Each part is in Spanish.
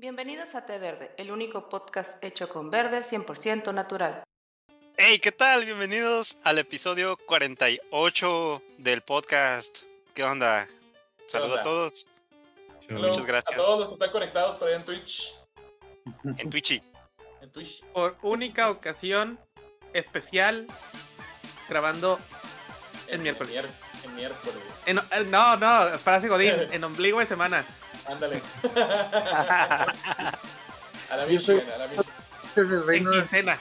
Bienvenidos a Té Verde, el único podcast hecho con verde 100% natural. Hey, ¿qué tal? Bienvenidos al episodio 48 del podcast. ¿Qué onda? Saludos a todos. Hello. Muchas gracias. A todos los que están conectados por ahí en Twitch. En Twitchy. En Twitch. por única ocasión especial grabando en miércoles. En miércoles. En- eh, no, no, frase Godín, en ombligo de semana. Ándale. a la Yo soy- misma, a la misma. Desde el En reino de... quincena.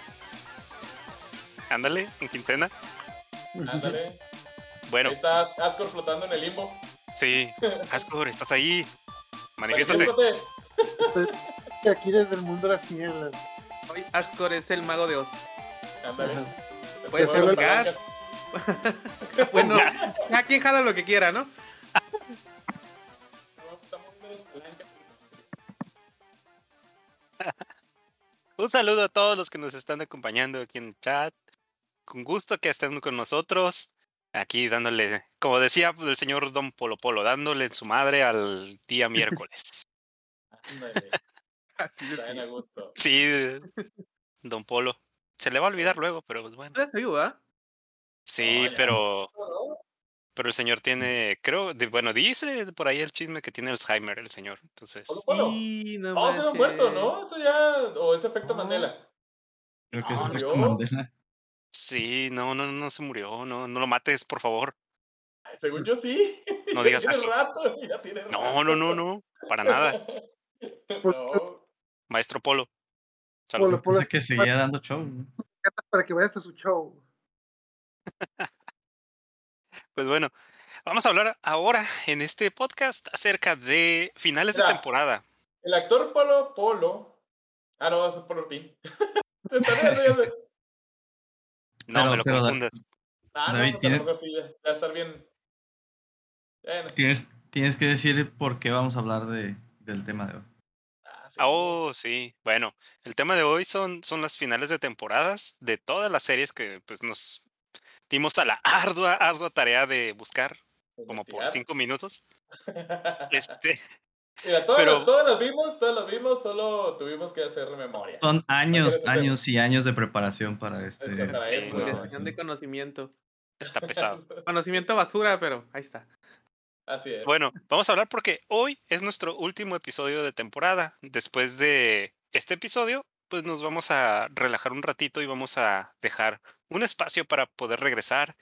Ándale, en quincena. Ándale. Ahí Bueno, está Ascor flotando en el limbo. sí. Ascor, estás ahí. Manifiéstate. Manifiéstate. Estoy aquí desde el mundo de las tinieblas. Hoy Ascor es el mago de Oz. Ándale. Puede ser gas. Bueno, a quien jala lo que quiera. No, Un saludo a todos los que nos están acompañando aquí en el chat. Con gusto que estén con nosotros. Aquí dándole, como decía el señor Don Polo Polo, dándole en su madre al día miércoles. Así a es. gusto. Sí, Don Polo. Se le va a olvidar luego, pero pues bueno. ¿Tú eres vivo, ah? Sí, pero pero el señor tiene, creo, de- bueno, dice por ahí el chisme que tiene Alzheimer el señor. Entonces, Polo Polo. Sí, no No, se lo han muerto, ¿no? Eso ya. O es efecto No. Mandela. Creo que No, es efecto Mandela. sí, no, no, no se murió, no, no lo mates, por favor. Según yo sí. No digas tiene eso. rato, ya tiene No, rato. no, no, no, para nada. no. Maestro Polo. Salud. Polo, Polo, Pensé que seguía dando show. ¿no? para que vayas a su show. Pues bueno, vamos a hablar ahora en este podcast acerca de finales de temporada. El actor Polo Polo. Ah, no, es Polo Ortín. No Pero- me lo confundas. Ah, David, no, ¿tienes- a estar bien. Bueno, Tienes, tienes que decir por qué vamos a hablar de, del tema de hoy. ah, sí. Ah, Oh, sí. Bueno, el tema de hoy son, son las finales de temporadas de todas las series que pues nos dimos a la ardua, ardua tarea de buscar como por cinco minutos. Este, Mira, todas, pero- las, todas las vimos, todas las vimos, solo tuvimos que hacer memoria. Son años, años y años de preparación para este. Para. Actualización de conocimiento. está pesado. Conocimiento basura, pero ahí está. Así es. Bueno, vamos a hablar porque hoy es nuestro último episodio de temporada. Después de este episodio, pues nos vamos a relajar un ratito y vamos a dejar un espacio para poder regresar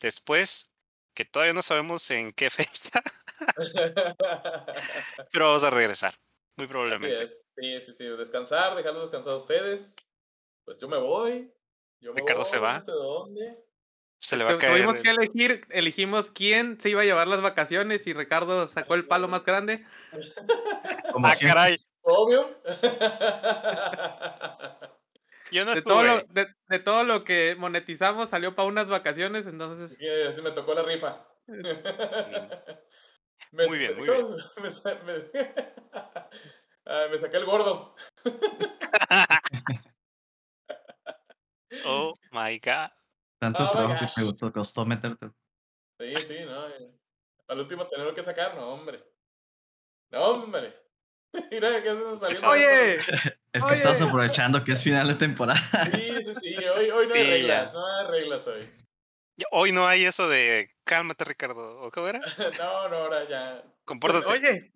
después, que todavía no sabemos en qué fecha, pero vamos a regresar, muy probablemente. es. Sí, sí, sí. Descansar, dejarlos descansar a ustedes. Pues yo me voy. Yo me Ricardo se voy, va. No sé dónde. Se le va a caer. Tuvimos el- que elegir, elegimos quién se iba a llevar las vacaciones y Ricardo sacó el palo más grande. Como Ah, siempre, caray. Obvio. Yo no De todo, lo, de, de todo lo que monetizamos salió para unas vacaciones, entonces Sí, así me tocó la rifa. Muy bien, muy bien. Me, sa- me- Ah, me saqué el gordo. Oh my god. tanto Oh trabajo que te costó, costó meterte. Sí, sí, no. eh. Al último tenerlo que sacar, no, hombre. No, hombre. Mira, que eso salió. Oye, Es que Oye. estás aprovechando que es final de temporada. Sí, sí, sí. Hoy, hoy no hay Sí, reglas. ya. No hay reglas hoy. Hoy no hay eso de cálmate, Ricardo. ¿O qué era? No, no, ahora ya. Compórtate. oye,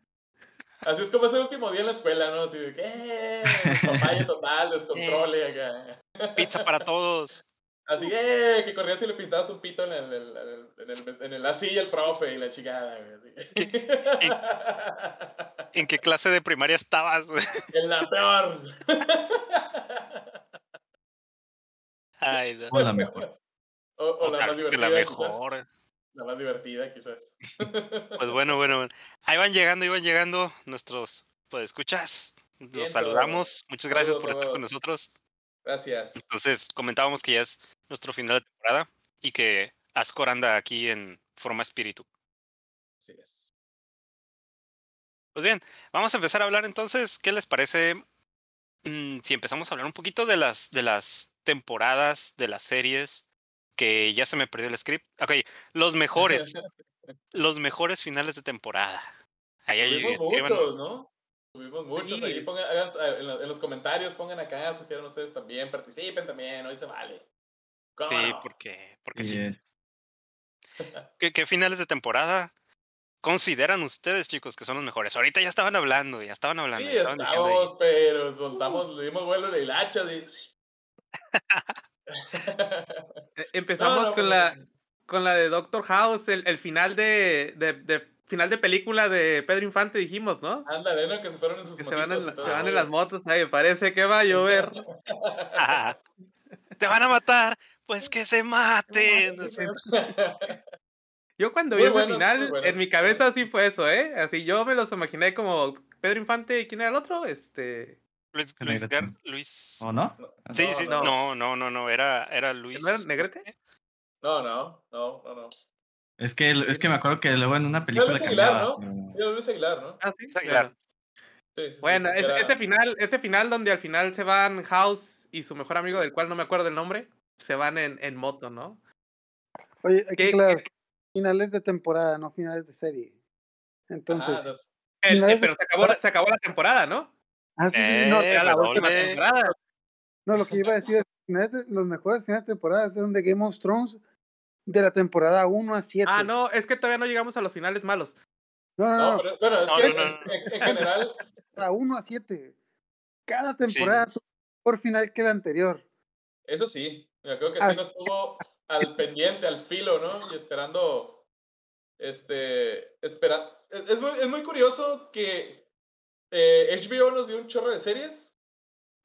Así es como ese último día en la escuela, ¿no? Así de que, eh, papaya total, descontrole acá. Pizza para todos. Así, eh, que corrías y le pintabas un pito en el, en el, en el, en el- la silla el profe y la chingada. ¿En qué clase de primaria estabas? En la peor. Ay, no. O la mejor. O, o O la más divertida. la quizás. mejor. La más divertida, quizás. Pues bueno, bueno, bueno. Ahí van llegando, iban llegando nuestros, pues escuchas. Los saludamos. Muchas gracias Saludos por estar con nosotros. Gracias. Entonces, comentábamos que ya es nuestro final de temporada y que Ascor anda aquí en forma espíritu. Es. Pues bien, vamos a empezar a hablar entonces, ¿qué les parece mm, si empezamos a hablar un poquito de las, de las temporadas, de las series, que ya se me perdió el script? Ok, los mejores, los mejores finales de temporada. Ahí, escríbanos. muchos, ¿no? Tuvimos muchos Sí. ahí, pongan, hagan, eh, en los comentarios pongan acá, sugieran ustedes también, participen también, hoy se vale. ¿Cómo Sí, porque, porque Sí. ¿Qué, qué finales de temporada consideran ustedes, chicos, que son los mejores? Ahorita ya estaban hablando, ya estaban hablando. Sí, ya estaban ahí. estamos, pero soltamos, le dimos vuelo la hilacha. de- Empezamos No, no, con la con la de Doctor House, el, el final de, de, de- final de película de Pedro Infante, dijimos, ¿no? Ándale, ¿no? Que se fueron en sus Que se van, en, la- se van en las motos, ay, parece que va a llover. Ah, Te van a matar, pues que se maten. Yo cuando Muy vi ese buenos, muy final, buenos. en mi cabeza sí fue eso, ¿eh? Así yo me los imaginé como Pedro Infante, ¿y quién era el otro? Este... Luis, Luis. Gar- Luis- ¿O no? Sí, No, sí, no. no, no, no, no, era, era Luis. era Negrete? No, no, no, no, no. Es que, es que me acuerdo que luego en una película Luis Aguilar, cambiaba. ¿no? era Luis Aguilar, ¿no? Ah, sí, Luis Aguilar. claro. Sí, sí, sí, Bueno, sí, ese, era- ese final, ese final donde al final se van House y su mejor amigo, del cual no me acuerdo el nombre, se van en, en moto, ¿no? Oye, hay ¿Qué- que aclarar, finales de temporada, no finales de serie. Ah, Entonces, no, El- Finales de pero se acabó, la- se acabó la temporada, ¿no? ah, sí, sí, no, Eh, la última Revolve. temporada. no, lo que iba a decir es, de- los mejores finales de temporada son de Game of Thrones de la temporada 1 a 7. Ah, no, es que todavía no llegamos a los finales malos. no, no, no, no, pero, bueno, es No, no, no, en- En, en general, la 1 a 7. Cada temporada mejor final que la anterior. eso sí, creo que Ah, sí nos estuvo al pendiente, al filo, ¿no? Y esperando, este, espera, es, es muy, es muy curioso que eh, HBO nos dio un chorro de series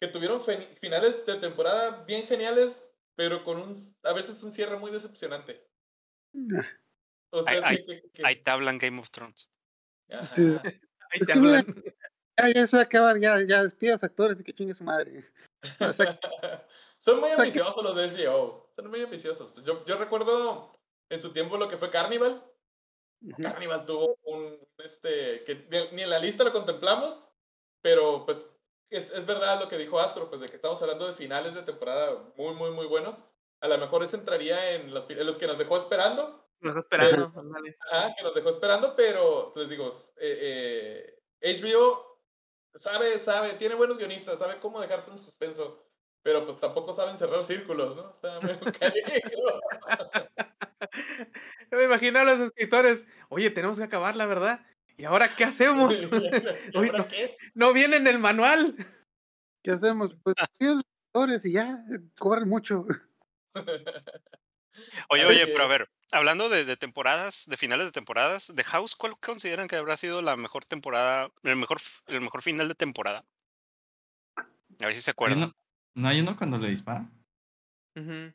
que tuvieron finales de temporada bien geniales, pero con un, a veces un cierre muy decepcionante. Ahí te hablan Game of Thrones. Ajá. Sí. Ahí Es te que mira, hablan. Ya, ya se va a acabar, ya, ya despide a los actores y que chingue su madre. Son muy ambiciosos los de HBO. Son muy ambiciosos. Yo, yo recuerdo en su tiempo lo que fue Carnival. ujú. Carnival tuvo un, este, que ni- en la lista lo contemplamos, pero pues es, es verdad lo que dijo Astro, pues de que estamos hablando de finales de temporada muy, muy, muy buenos. A lo mejor eso entraría en los, en los que nos dejó esperando, Nos está esperando. ajá, que nos dejó esperando, pero les digo, eh, eh, HBO sabe, sabe, tiene buenos guionistas, sabe cómo dejarte un suspenso, pero pues tampoco saben cerrar círculos, ¿no? Está medio. Yo me imagino a los escritores, oye, tenemos que acabar, la verdad. ¿Y ahora qué hacemos? ¿Y Uy, ahora no. qué? no viene en el manual. ¿Qué hacemos? Pues actores y ya, cobran mucho. Oye, oye, pero a ver, hablando de, de temporadas, de finales de temporadas, de House, ¿cuál consideran que habrá sido la mejor temporada, el mejor, el mejor final de temporada? A ver si se ¿Hay acuerdan. uno- ¿No hay uno cuando le disparan? Ujú.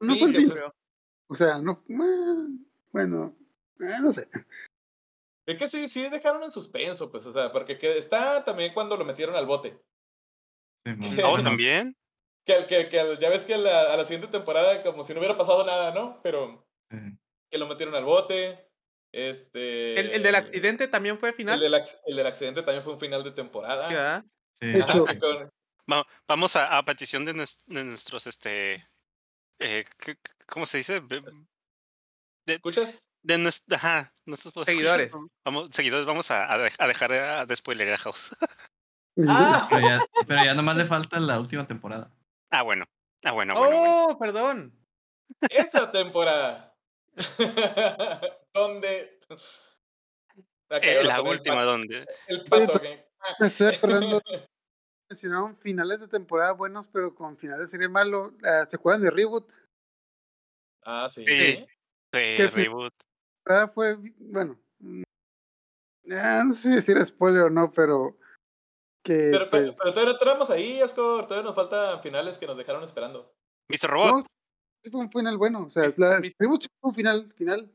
No Sí, fue el se- O sea, no. Bueno, eh, no sé. Es que sí, sí dejaron en suspenso, pues, o sea, porque que está también cuando lo metieron al bote. Sí. Oh, bueno, también. Que, que, que ya ves que la- a la siguiente temporada como si no hubiera pasado nada, ¿no? Pero. Que lo metieron al bote. Este. ¿El, el del accidente también fue El final? del, el del accidente también fue un final de temporada. Sí, vamos a, a petición de, nues- de nuestros, este, eh, ¿qué- qué- ¿cómo se dice? De, de, ¿Escuchas? de ajá, nuestros pues, Seguidores. escuchas, Vamos, seguidores, vamos a, a, dej- a dejar a, de spoiler a House. ¡Ah! Pero ya, pero ya nomás le falta la última temporada. Ah, bueno. Ah, bueno, bueno, bueno. oh, perdón. Esa temporada. Donde. Ah, Eh, cayó la el última, donde. El pato, ok. Me estoy acordando. Mencionaron finales de temporada buenos, pero con finales de serie malo. Ah, ¿Se acuerdan de Reboot? Ah, sí. Sí. Sí, ¿Qué fi- reboot. Ah, fue, bueno. mm, ah, no sé si era spoiler o no, pero. Que Pero, pues. pero todavía no tenemos ahí, Ascor. Todavía nos faltan finales que nos dejaron esperando. Mr. Robot. Fue un final bueno. O sea, Es- la, mi- sí fue un final, final.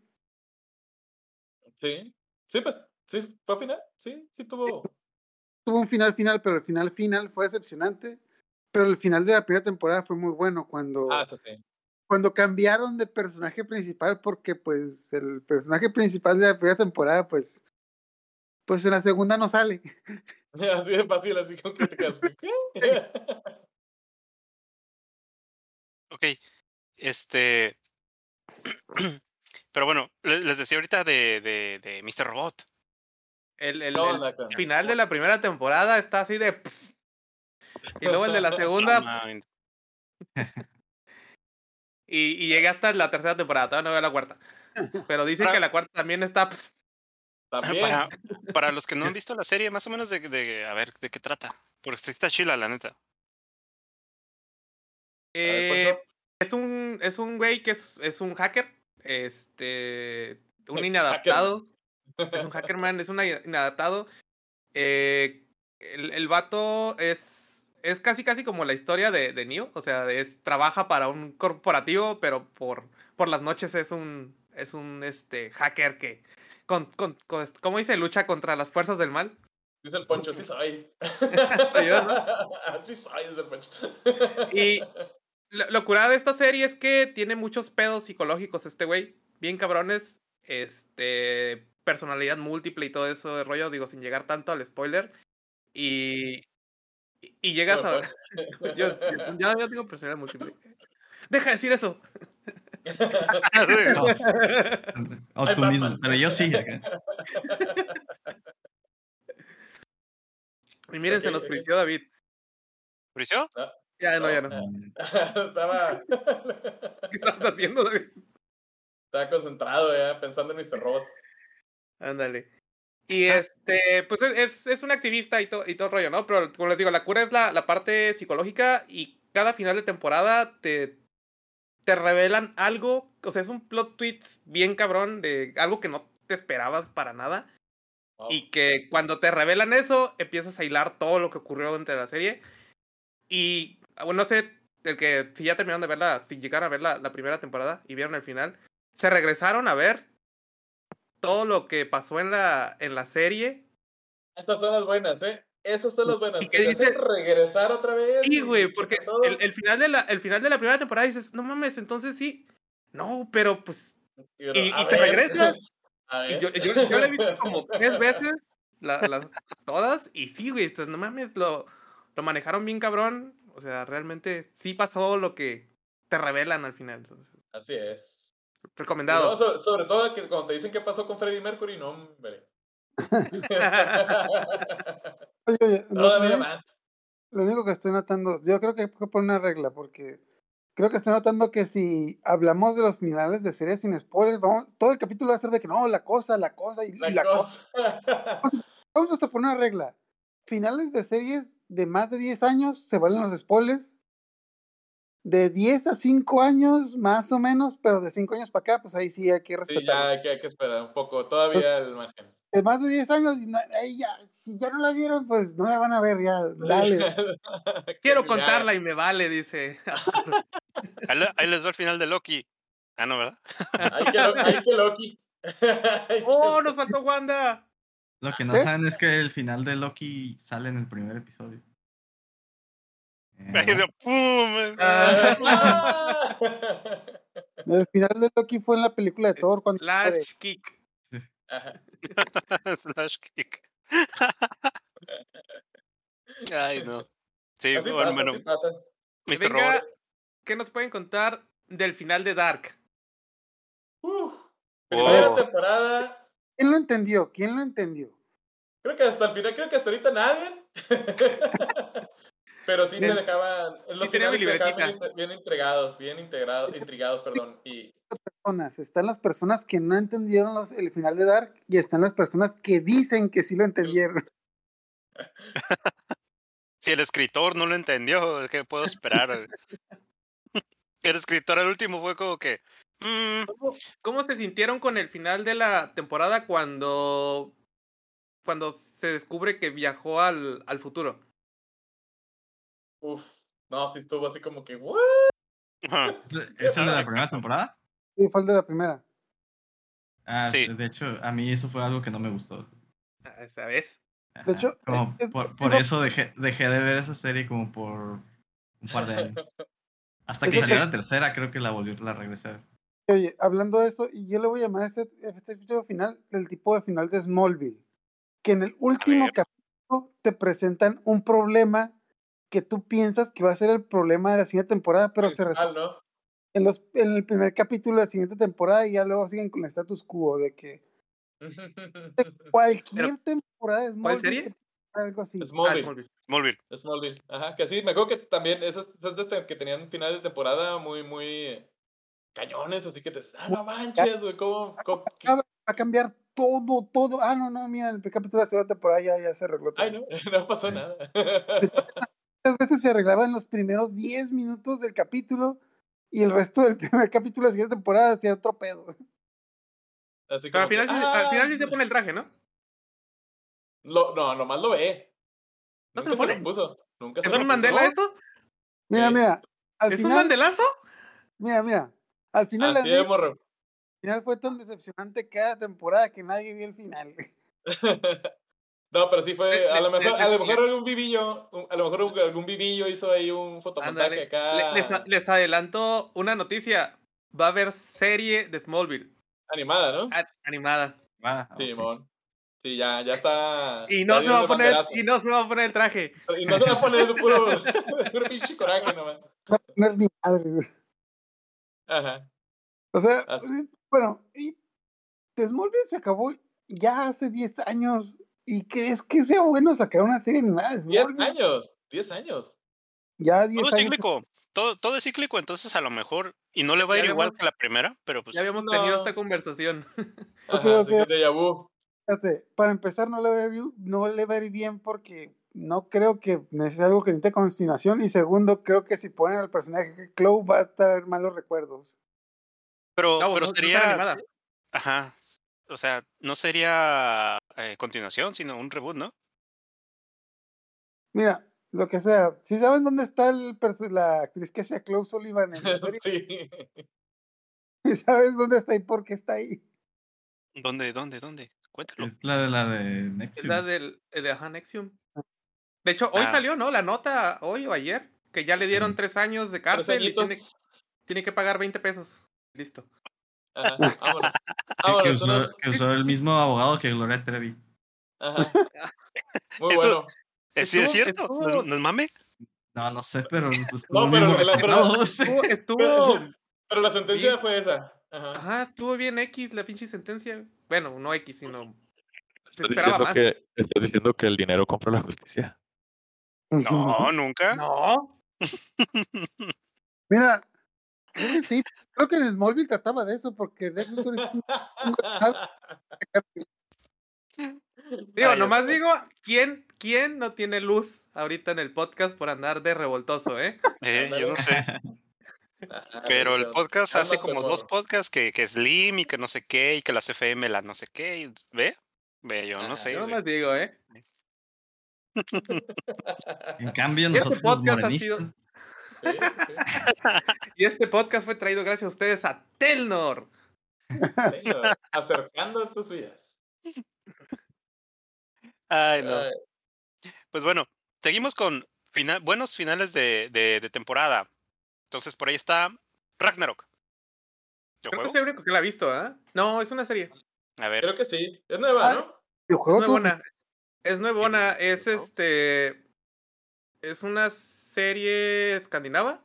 Sí. Sí, pues. Sí, fue final. Sí, sí tuvo. Tuvo un final final, pero el final final fue decepcionante. Pero el final de la primera temporada fue muy bueno cuando. Ah, eso sí. cuando cambiaron de personaje principal, porque pues el personaje principal de la primera temporada, pues, pues en la segunda no sale. Así de fácil, así como que te quedas. ¿Qué? Ok. Este. Pero bueno, le- les decía ahorita de, de, de Mr. Robot. El, el- ¿Cómo el anda con- final de la primera temporada está así de. Y luego el de la segunda. Y, y llegué hasta la tercera temporada. Todavía no veo la cuarta. Pero dicen que la cuarta también está. pf. También. Para, para los que no han visto la serie, más o menos de, de a ver, ¿de qué trata? Porque sí está chila, la neta. ver, Eh. Es un es un güey que es, es un hacker. Este. Un inadaptado. Es un hackerman, es un inadaptado. Eh, el, el vato es. Es casi casi como la historia de, de Neo. O sea, es, trabaja para un corporativo, pero por, por las noches es un. Es un este hacker que. Con, con, con- ¿Cómo dice? Lucha contra las fuerzas del mal. Dice el Poncho, sí soy. Soy yo, ¿no? Sí soy, dice el Poncho. Y lo, lo curado de esta serie es que tiene muchos pedos psicológicos este güey. Bien cabrones. Este. Personalidad múltiple y todo eso de rollo, digo, sin llegar tanto al spoiler. Y. Y, llegas a. Bueno, yo, yo, yo tengo personalidad múltiple. Deja de decir eso. No, o tú mismo, pero yo sí. acá. Y miren, se nos frició David. ¿Frició? Ya, no, ya no. Estaba, ¿Qué estás haciendo, David? estaba concentrado ya pensando en Mr. Robot. Ándale. Y este, pues es, es, un activista y, to- y todo el rollo, ¿no? Pero como les digo, la cura es la, la parte psicológica y cada final de temporada te, te revelan algo, o sea, es un plot twist bien cabrón de algo que no te esperabas para nada. Wow. Y que cuando te revelan eso, empiezas a hilar todo lo que ocurrió entre la serie. Y, ah, bueno, no sé, el que si ya terminaron de verla, si llegaron a ver la, la primera temporada y vieron el final, se regresaron a ver todo lo que pasó en la, en la serie. Esas son las buenas, ¿eh? Esas son las buenas. ¿Y Que dices? regresar otra vez. Sí, güey, porque el, el final de la, el final de la primera temporada dices, no mames, entonces sí. No, pero pues. Y, y- te regresas. y yo, yo, yo la he visto como tres veces, la- las, todas, y sí, güey, entonces, no mames, lo, lo manejaron bien cabrón. O sea, realmente sí pasó lo que te revelan al final. Entonces, Así es. Recomendado. sobre, sobre todo que cuando te dicen qué pasó con Freddie Mercury, no, hombre. Oye, oye, lo, Todavía lo- más. lo único que estoy notando, yo creo que hay que poner una regla, porque creo que estoy notando que si hablamos de los finales de series sin spoilers, vamos, todo el capítulo va a ser de que no, la cosa, la cosa y y La la, cosa. cosa. Vamos a poner una regla. Finales de series de más de 10 años se valen los spoilers. De 10 a 5 años, más o menos, pero de 5 años para acá, pues ahí sí hay que Sí, respetar. ya hay que, hay que esperar un poco. Todavía el margen. De más de 10 años, y no- ahí ya, si ya no la vieron, pues no la van a ver ya. Dale. Quiero Ya. contarla y me vale, dice. Ahí, le- ahí les va el final de Loki. Ah, no, ¿verdad? Hay que, hay que Loki. ¡Oh, nos faltó Wanda! Lo que no ¿Eh? saben es que el final de Loki sale en el primer episodio. Eh, ¡pum! Ah. El final de Loki fue en la película de Thor cuando. Flash Kick. Ajá. Flash kick. Ay, no. Sí, Así bueno, pasa, bueno, Mr. venga, Robot. ¿Qué nos pueden contar del final de Dark? Uf. Primera Oh. temporada. ¿Quién lo entendió? ¿Quién lo entendió? Creo que hasta el final, creo que hasta ahorita nadie. Pero sí te dejaban. Los Sí tenía mi bien, libretita. bien integrados, bien integrados, intrigados, perdón. Y Personas. Están las personas que no entendieron los- el final de Dark y están las personas que dicen que sí lo entendieron. Si el escritor no lo entendió, ¿qué puedo esperar? el escritor al último fue como que. Mm, ¿Cómo, cómo se sintieron con el final de la temporada cuando cuando se descubre que viajó al, al futuro? Uf, no, sí estuvo así como que. ¿Es el de la primera temporada? Sí, fue el de la primera. Ah, Sí. de hecho, a mí eso fue algo que no me gustó. Ah, ¿Sabes? Ajá, De hecho, como eh, eh, por, eso dejé, dejé de ver esa serie como por un par de años. Hasta que salió la tercera, creo que la volvió la regresé. a ver. Oye, hablando de esto, y yo le voy a llamar a este, este episodio final el tipo de final de Smallville. Que en el último capítulo te presentan un problema que tú piensas que va a ser el problema de la siguiente temporada, pero se resuelve ¿no? en, los, en el primer capítulo de la siguiente temporada y ya luego siguen con el status quo de que Cualquier temporada de Smallville serie? que tenga algo así. Ah, Smallville. Smallville. Smallville. Smallville. Ajá, que sí, me acuerdo que también esos, esos de te- que tenían finales de temporada muy, muy cañones, así que te ah, no manches, güey, ¿cómo, cómo- Ah, Va a cambiar todo, todo. Ah, no, no, mira, el capítulo de la segunda temporada ya, ya se arregló todo. Ay, no, no pasó nada. Muchas veces se arreglaba en los primeros 10 minutos del capítulo y el resto del primer capítulo de la siguiente temporada hacía otro pedo. Así Pero al como que, final, sí, al ah, final sí se pone el traje, ¿no? lo- no, nomás lo ve. ¿No se Nunca lo pone? puso. Nunca se ¿Es lo un puso. Mandela esto? Mira, Sí. mira, al ¿Es un final, Mandelazo? mira, mira, al final, la Así de neta, morro. al final fue tan decepcionante cada temporada que nadie vio el final. No, pero sí fue, Le- a lo mejor, le- a lo mejor algún vivillo, a lo mejor algún vivillo hizo ahí un fotomontaje acá Le- les, adelanto una noticia. Va a haber serie de Smallville animada, ¿no? a- animada. Ah, ok. Simón. Sí, ya, ya está. Y no se va a el poner, banderazo. y no se va a poner el traje. Y no se va a poner de puro, puro pinche coraje nomás. No ni madre. Ajá. O sea, bueno, y The Smallville se acabó ya hace 10 años. ¿Y crees que sea bueno sacar una serie animada de 10 Smallville? años. 10 años. Ya 10 Todo es años. cíclico. Todo, todo es cíclico, entonces a lo mejor. Y no le va a ir Ya igual habíamos- que la primera, pero pues. Ya habíamos No. tenido esta conversación. Ajá. Fíjate, para empezar, no le, va a ir, no le va a ir bien porque no creo que necesite algo que necesite continuación. Y segundo, creo que si ponen al personaje que Chloe va a traer malos recuerdos. Pero, No, pero no- no sería. animada. Ajá. O sea, no sería eh, continuación, sino un reboot, ¿no? Mira, lo que sea. Si saben dónde está el la actriz que hacía Chloe Sullivan en la serie, Sí. sabes dónde está y por qué está ahí. ¿Dónde, dónde, dónde? Cuéntalo. Es la de la de Es Nexium. la del eh, de ajá, Nexium. De hecho, hoy Ah. salió, ¿no? La nota, hoy o ayer, que ya le dieron Sí. tres años de cárcel y tiene, tiene que pagar 20 pesos. Listo. Ajá, vámonos. Que- usó, unos- que usó el mismo abogado que Gloria Trevi. Ajá. Muy Eso- bueno. Eh, ¿Sí es Estuvo- cierto? ¿No es- estuvo- ¿No es mame? No, no sé, pero pues, No, pero la- pero-. Estuvo, estuvo, Pero la sentencia Bien. fue esa. Ajá. ajá, estuvo bien X la pinche sentencia. Bueno, no X, sino se esperaba diciendo, más. que, estás diciendo que el dinero compra la justicia. No, nunca. No, Mira, creo que sí. Creo que en Smallville trataba de eso porque Lex Luthor es un- digo, Ay, nomás digo, ¿quién, ¿quién no tiene luz ahorita en el podcast por andar de revoltoso, eh? Eh, yo no sé. Pero el podcast hace como dos podcasts que, que Slim y que no sé qué, y que las FM la no sé qué. y- ¿Ve? Ve, yo no Ah, sé. Yo nomás digo, eh. En cambio, este nosotros los podcast ha sido- morenistas. Sí, sí. Y este podcast fue traído gracias a ustedes a Telnor. Señor, acercando tus vidas. Ay, no. Ay, Pues bueno, seguimos con fina- buenos finales de, de, de temporada. Entonces por ahí está Ragnarok. ¿Yo Creo que soy el único que la ha visto, ¿ah? No, es una serie. A ver. Creo que sí. Es nueva, Ah, ¿no? Es nuevona. Es nuevona. Es este. Es una serie escandinava.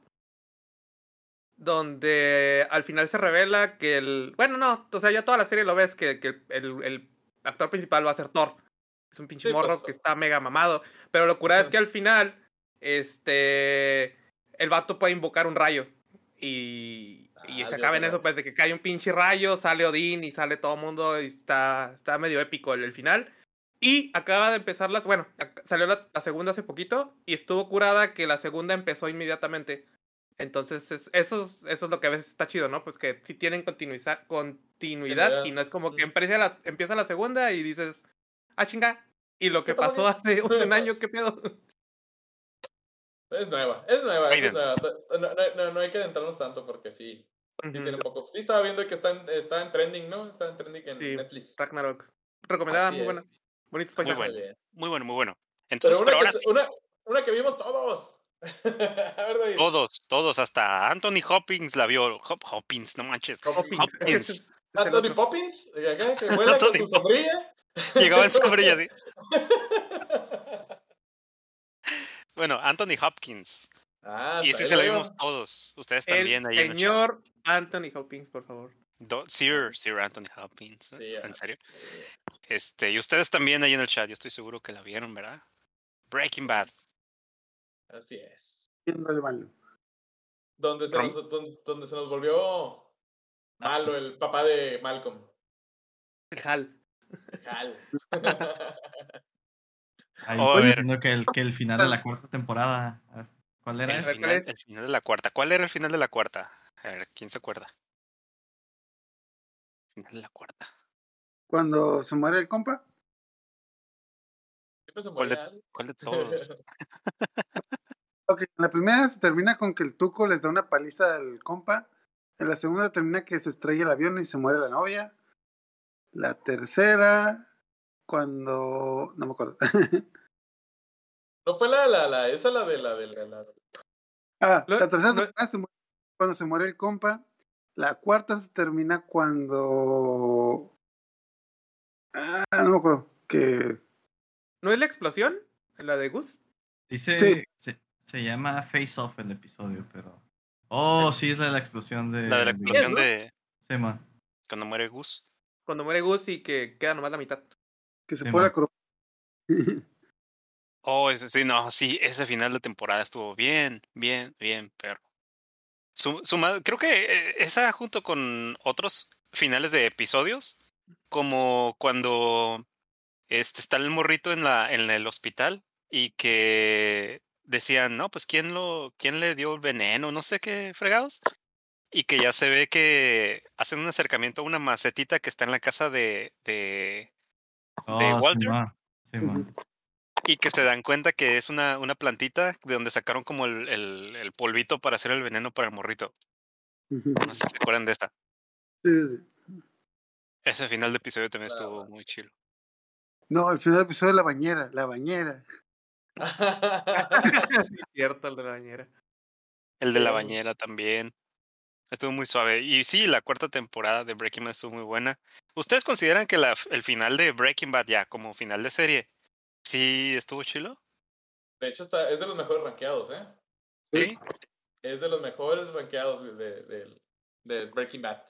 Donde al final se revela que el. Bueno, no. O sea, ya toda la serie lo ves que, que el, el actor principal va a ser Thor. Es un pinche Sí, morro pues, que está mega mamado. Pero lo curada es que al final. Este. El vato puede invocar un rayo. Y. Y Ah, se acaba en eso, pues, de que cae un pinche rayo, sale Odín y sale todo el mundo. Y está, está medio épico el, el final. Y acaba de empezar las. Bueno, salió la, la segunda hace poquito. Y estuvo curada que la segunda empezó inmediatamente. Entonces, es- eso, es, eso es lo que a veces está chido, ¿no? Pues que si tienen continuidad. Continuidad. Y no es como que empieza la, empieza la segunda y dices. Ah, chinga. Y lo ¿Qué que pasó hace, un año, ¿qué pedo? Es nueva, es nueva, es nueva. No, no, no, no hay que adentrarnos tanto porque sí, sí tiene poco. Sí estaba viendo que está en, está en trending, ¿no? Está en trending en Sí. Netflix. Ragnarok. Recomendada, Así muy es. Bonitos Muy paisajes. bueno. Muy bueno, muy bueno. Pero Entonces, una, pero ahora que, sí, una, una que vimos todos. A ver, David. todos, todos, hasta Anthony Hopkins la vio. Hop, Hopkins, no manches. Hopkins. El Anthony. Poppins, que vuela con Anthony su sombrilla. Llegaba en sombrilla. Bueno, Anthony Hopkins. ah, Y ese se lo vimos todos. Ustedes El también ahí en el señor Anthony Hopkins, por favor. Do- Sir, Sir Anthony Hopkins. Sí, ¿En serio? Este, y ustedes también ahí en el chat, yo estoy seguro que la vieron, ¿verdad? Breaking Bad. Así es. Viendo el malo. Donde se, nos, donde, donde se nos volvió malo el papá de Malcolm. El Hal. Hal. Ahí Oh, diciendo que el, que el final de la cuarta temporada. a ver, ¿Cuál era El final, el final de la cuarta. ¿Cuál era el final de la cuarta? A ver, ¿quién se acuerda? Final de la cuarta. Cuando se muere el compa, Siempre se ¿Cuál de-. ¿Cuál de todos? ok, en la primera se termina con que el tuco les da una paliza al compa. En la segunda termina que se estrella el avión y se muere la novia. La tercera, cuando. No me acuerdo. No fue la, la, la, esa la de la de la, la- ah, No, la tercera no- termina se muere cuando se muere el compa. La cuarta se termina cuando. Ah, no me acuerdo. Que. ¿No es la explosión? ¿La de Gus? Dice, Sí. se, se llama Face Off el episodio, pero. Oh, sí, es la de la explosión de. La de la explosión de Sí, man. cuando muere Gus. Cuando muere Gus y que queda nomás la mitad. que se Sí, pone la Oh, ese, sí, no, sí, ese final de temporada estuvo bien, bien, bien, pero. Su, creo que eh, esa junto con otros finales de episodios, como cuando este está el morrito en la en el hospital y que decían, no, pues quién lo, quién le dio el veneno, no sé qué fregados, y que ya se ve que hacen un acercamiento a una macetita que está en la casa de, de Oh, Walter? Sí, man. Sí, man. Y que se dan cuenta que es una, una plantita de donde sacaron como el, el, el polvito para hacer el veneno para el morrito. No sé si se acuerdan de esta. Sí, sí. Ese final de episodio también Claro. estuvo muy chido. No, el final del episodio de la bañera, la bañera. sí, cierto, el de la bañera. El de la bañera también. Estuvo muy suave. Y sí, la cuarta temporada de Breaking Bad estuvo muy buena. ¿Ustedes consideran que la, el final de Breaking Bad ya como final de serie, sí estuvo chilo? De hecho, está, es de los mejores rankeados, ¿eh? Sí. Es de los mejores rankeados de, de, de- de Breaking Bad.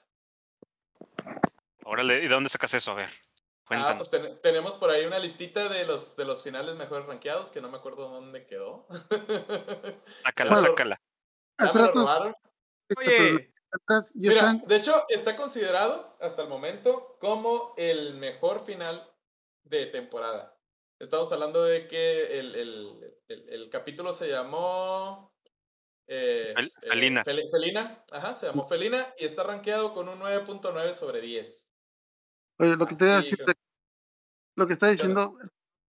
Órale, ¿y de dónde sacas eso? A ver, Ah, cuéntanos. pues ten- tenemos por ahí una listita de los, de los finales mejores rankeados, que no me acuerdo dónde quedó. sácala, Bueno, sácala. Hace rato robaron. Oye, Mira, de hecho, está considerado hasta el momento como el mejor final de temporada. Estamos hablando de que el, el, el, el capítulo se llamó... eh, eh, Felina. Fel- Felina, ajá, se llamó Felina y está rankeado con un 9.9 sobre 10. Oye, lo que te iba a decir, lo que está diciendo,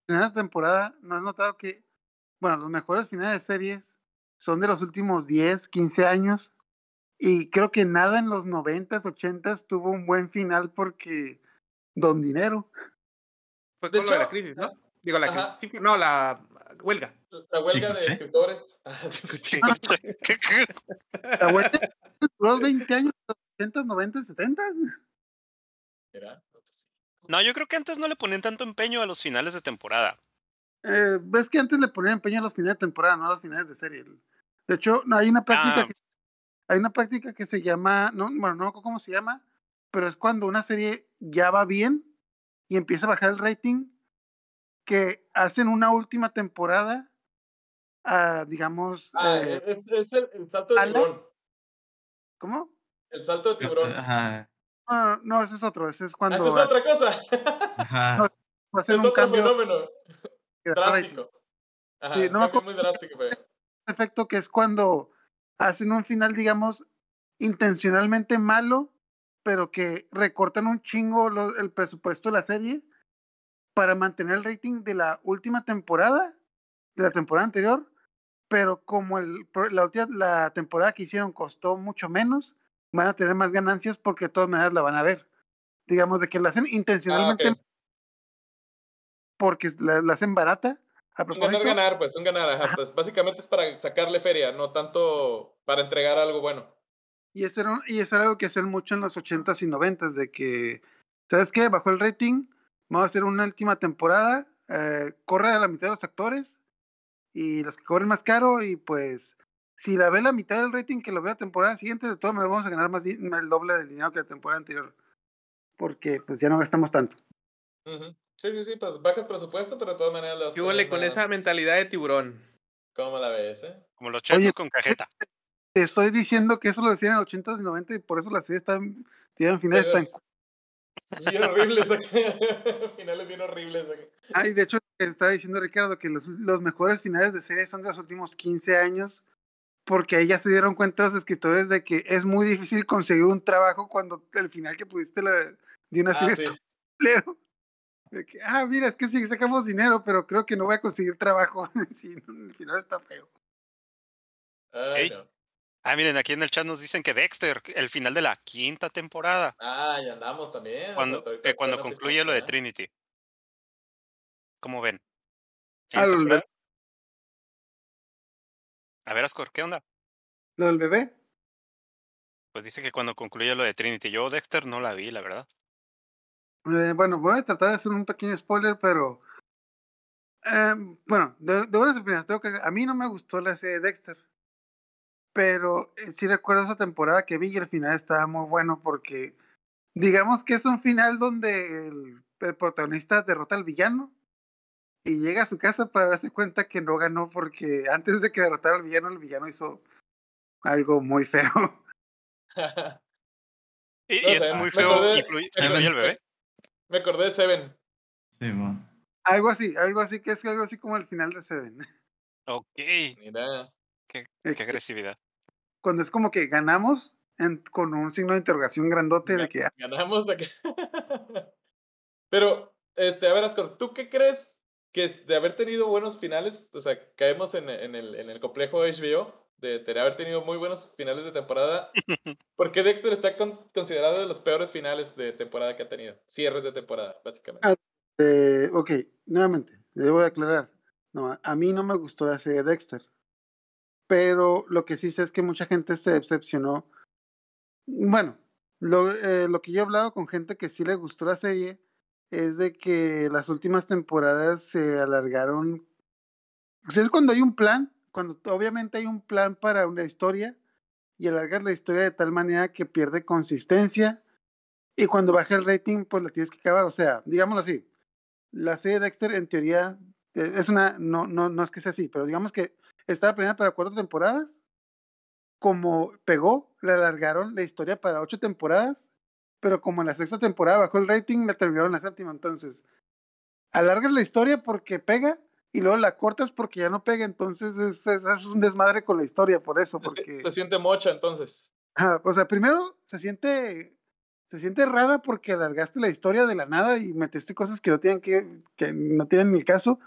en esta temporada, ¿no has notado que, bueno, los mejores finales de series son de los últimos 10, 15 años? Y creo que nada en los 90s, 80s tuvo un buen final porque Don Dinero. fue De con lo de la hecho, crisis, ¿no? Digo, la ajá. crisis. no, la huelga. La huelga de Chicoche. escritores. Ah, La vuelta duró 20 años, los 80s, 90s, 70s. No, yo creo que antes no le ponían tanto empeño a los finales de temporada. Eh, Ves que antes le ponían empeño a los finales de temporada, no a los finales de serie. De hecho, hay una práctica Ah. que hay una práctica que se llama, no, bueno, no me acuerdo cómo se llama, pero es cuando una serie ya va bien y empieza a bajar el rating, que hacen una última temporada, ah, digamos, Ah, eh, es, es el, el salto de ¿Ala? tiburón. ¿cómo? El salto de tiburón. Ajá. No, no, no, ese es otro, ese es Ah, cuando eso es otra cosa. Ajá. hacen es un otro cambio fenómeno drástico. Ajá, Sí, no me cambio acuerdo- muy drástico. fue. efecto que es cuando hacen un final, digamos, intencionalmente malo, pero que recortan un chingo lo- el presupuesto de la serie para mantener el rating de la última temporada, de la temporada anterior, pero como el, pro- la, última, la temporada que hicieron costó mucho menos, van a tener más ganancias porque de todas maneras la van a ver. Digamos, de que la hacen intencionalmente Ah, ok. porque la, la hacen barata. A Un propósito, ganar, ganar, pues, un ganar. Ajá, pues, básicamente es para sacarle feria, no tanto para entregar algo bueno. Y eso, era, un- y eso era algo que hacían mucho en los 80s y 90s, de que, ¿sabes qué? Bajó el rating, vamos a hacer una última temporada, eh, corre a la mitad de los actores y los que cobren más caro y pues si la ve la mitad del rating que lo ve la temporada siguiente, de todo me vamos a ganar más el doble del dinero que la temporada anterior. Porque pues ya no gastamos tanto. Sí, sí, sí, pues bajas presupuesto, pero de todas maneras las ¿Qué huele con esa mentalidad de tiburón? ¿Cómo la ves, eh? Como los chetos Oye, con cajeta. Te estoy diciendo que eso lo decían en los 80s y 90 y por eso la serie está tiene finales Pero- tan Bien horribles acá. Finales bien horribles acá. Ay, de hecho, estaba diciendo Ricardo que los, los mejores finales de serie son de los últimos 15 años, porque ahí ya se dieron cuenta los escritores de que es muy difícil conseguir un trabajo cuando el final que pudiste la, de una Ah, serie sí. es culero. De que, ah, mira, es que sí sacamos dinero, pero creo que no voy a conseguir trabajo. sí, no, el final está feo. No. Ah, miren, aquí en el chat nos dicen que Dexter, el final de la quinta temporada, Ah, ya andamos también. cuando, cuando concluye lo de. Trinity. ¿Cómo ven? Ah, A ver, Ascor, ¿qué onda? lo del bebé. Pues dice que cuando concluye lo de Trinity. Yo Dexter no la vi, la verdad. Eh, bueno, voy a tratar de hacer un pequeño spoiler, pero. eh, bueno, de, de buenas primeras, tengo que. A mí no me gustó la serie de Dexter. Pero eh, sí recuerdo esa temporada que vi y el final estaba muy bueno porque. Digamos que es un final donde el, el protagonista derrota al villano y llega a su casa para darse cuenta que no ganó porque antes de que derrotara al villano, el villano hizo algo muy feo. Y, es muy feo. acordé- influye, influye el bebé. Me acordé de Seven. Sí, algo así, algo así que es algo así como el final de Seven. Ok. Mira. Qué, qué agresividad. cuando es como que ganamos en- con un signo de interrogación grandote de que ah, Ganamos de que- Pero, este, a ver, Ascor, ¿tú qué crees que es de haber tenido buenos finales? O sea, caemos en, en el, en el complejo HBO de, de haber tenido muy buenos finales de temporada. ¿Por qué Dexter está con- considerado de los peores finales de temporada que ha tenido? Cierres de temporada, básicamente. Ah. eh, ok, nuevamente, debo de aclarar, no, a- mí no me gustó la serie de Dexter, pero lo que sí sé es que mucha gente se decepcionó. Bueno, lo, eh, lo que yo he hablado con gente que sí le gustó la serie es de que las últimas temporadas se alargaron. Sea, es cuando hay un plan, cuando obviamente hay un plan para una historia y alargas la historia de tal manera que pierde consistencia y cuando baja el rating, pues la tienes que acabar. O sea, digámoslo así, la serie Dexter en teoría eh, es una, no, no, no es que sea así, pero digamos que estaba planeada para cuatro temporadas. Como pegó, le alargaron la historia para ocho temporadas, pero como en la sexta temporada bajó el rating, la terminaron en la séptima. Entonces, alargas la historia porque pega y luego la cortas porque ya no pega. Entonces, es, es, es un desmadre con la historia, por eso, porque. Se siente mocha, entonces. O sea, primero se siente se siente rara porque alargaste la historia de la nada y metiste cosas que no tienen que, que no tienen ni caso.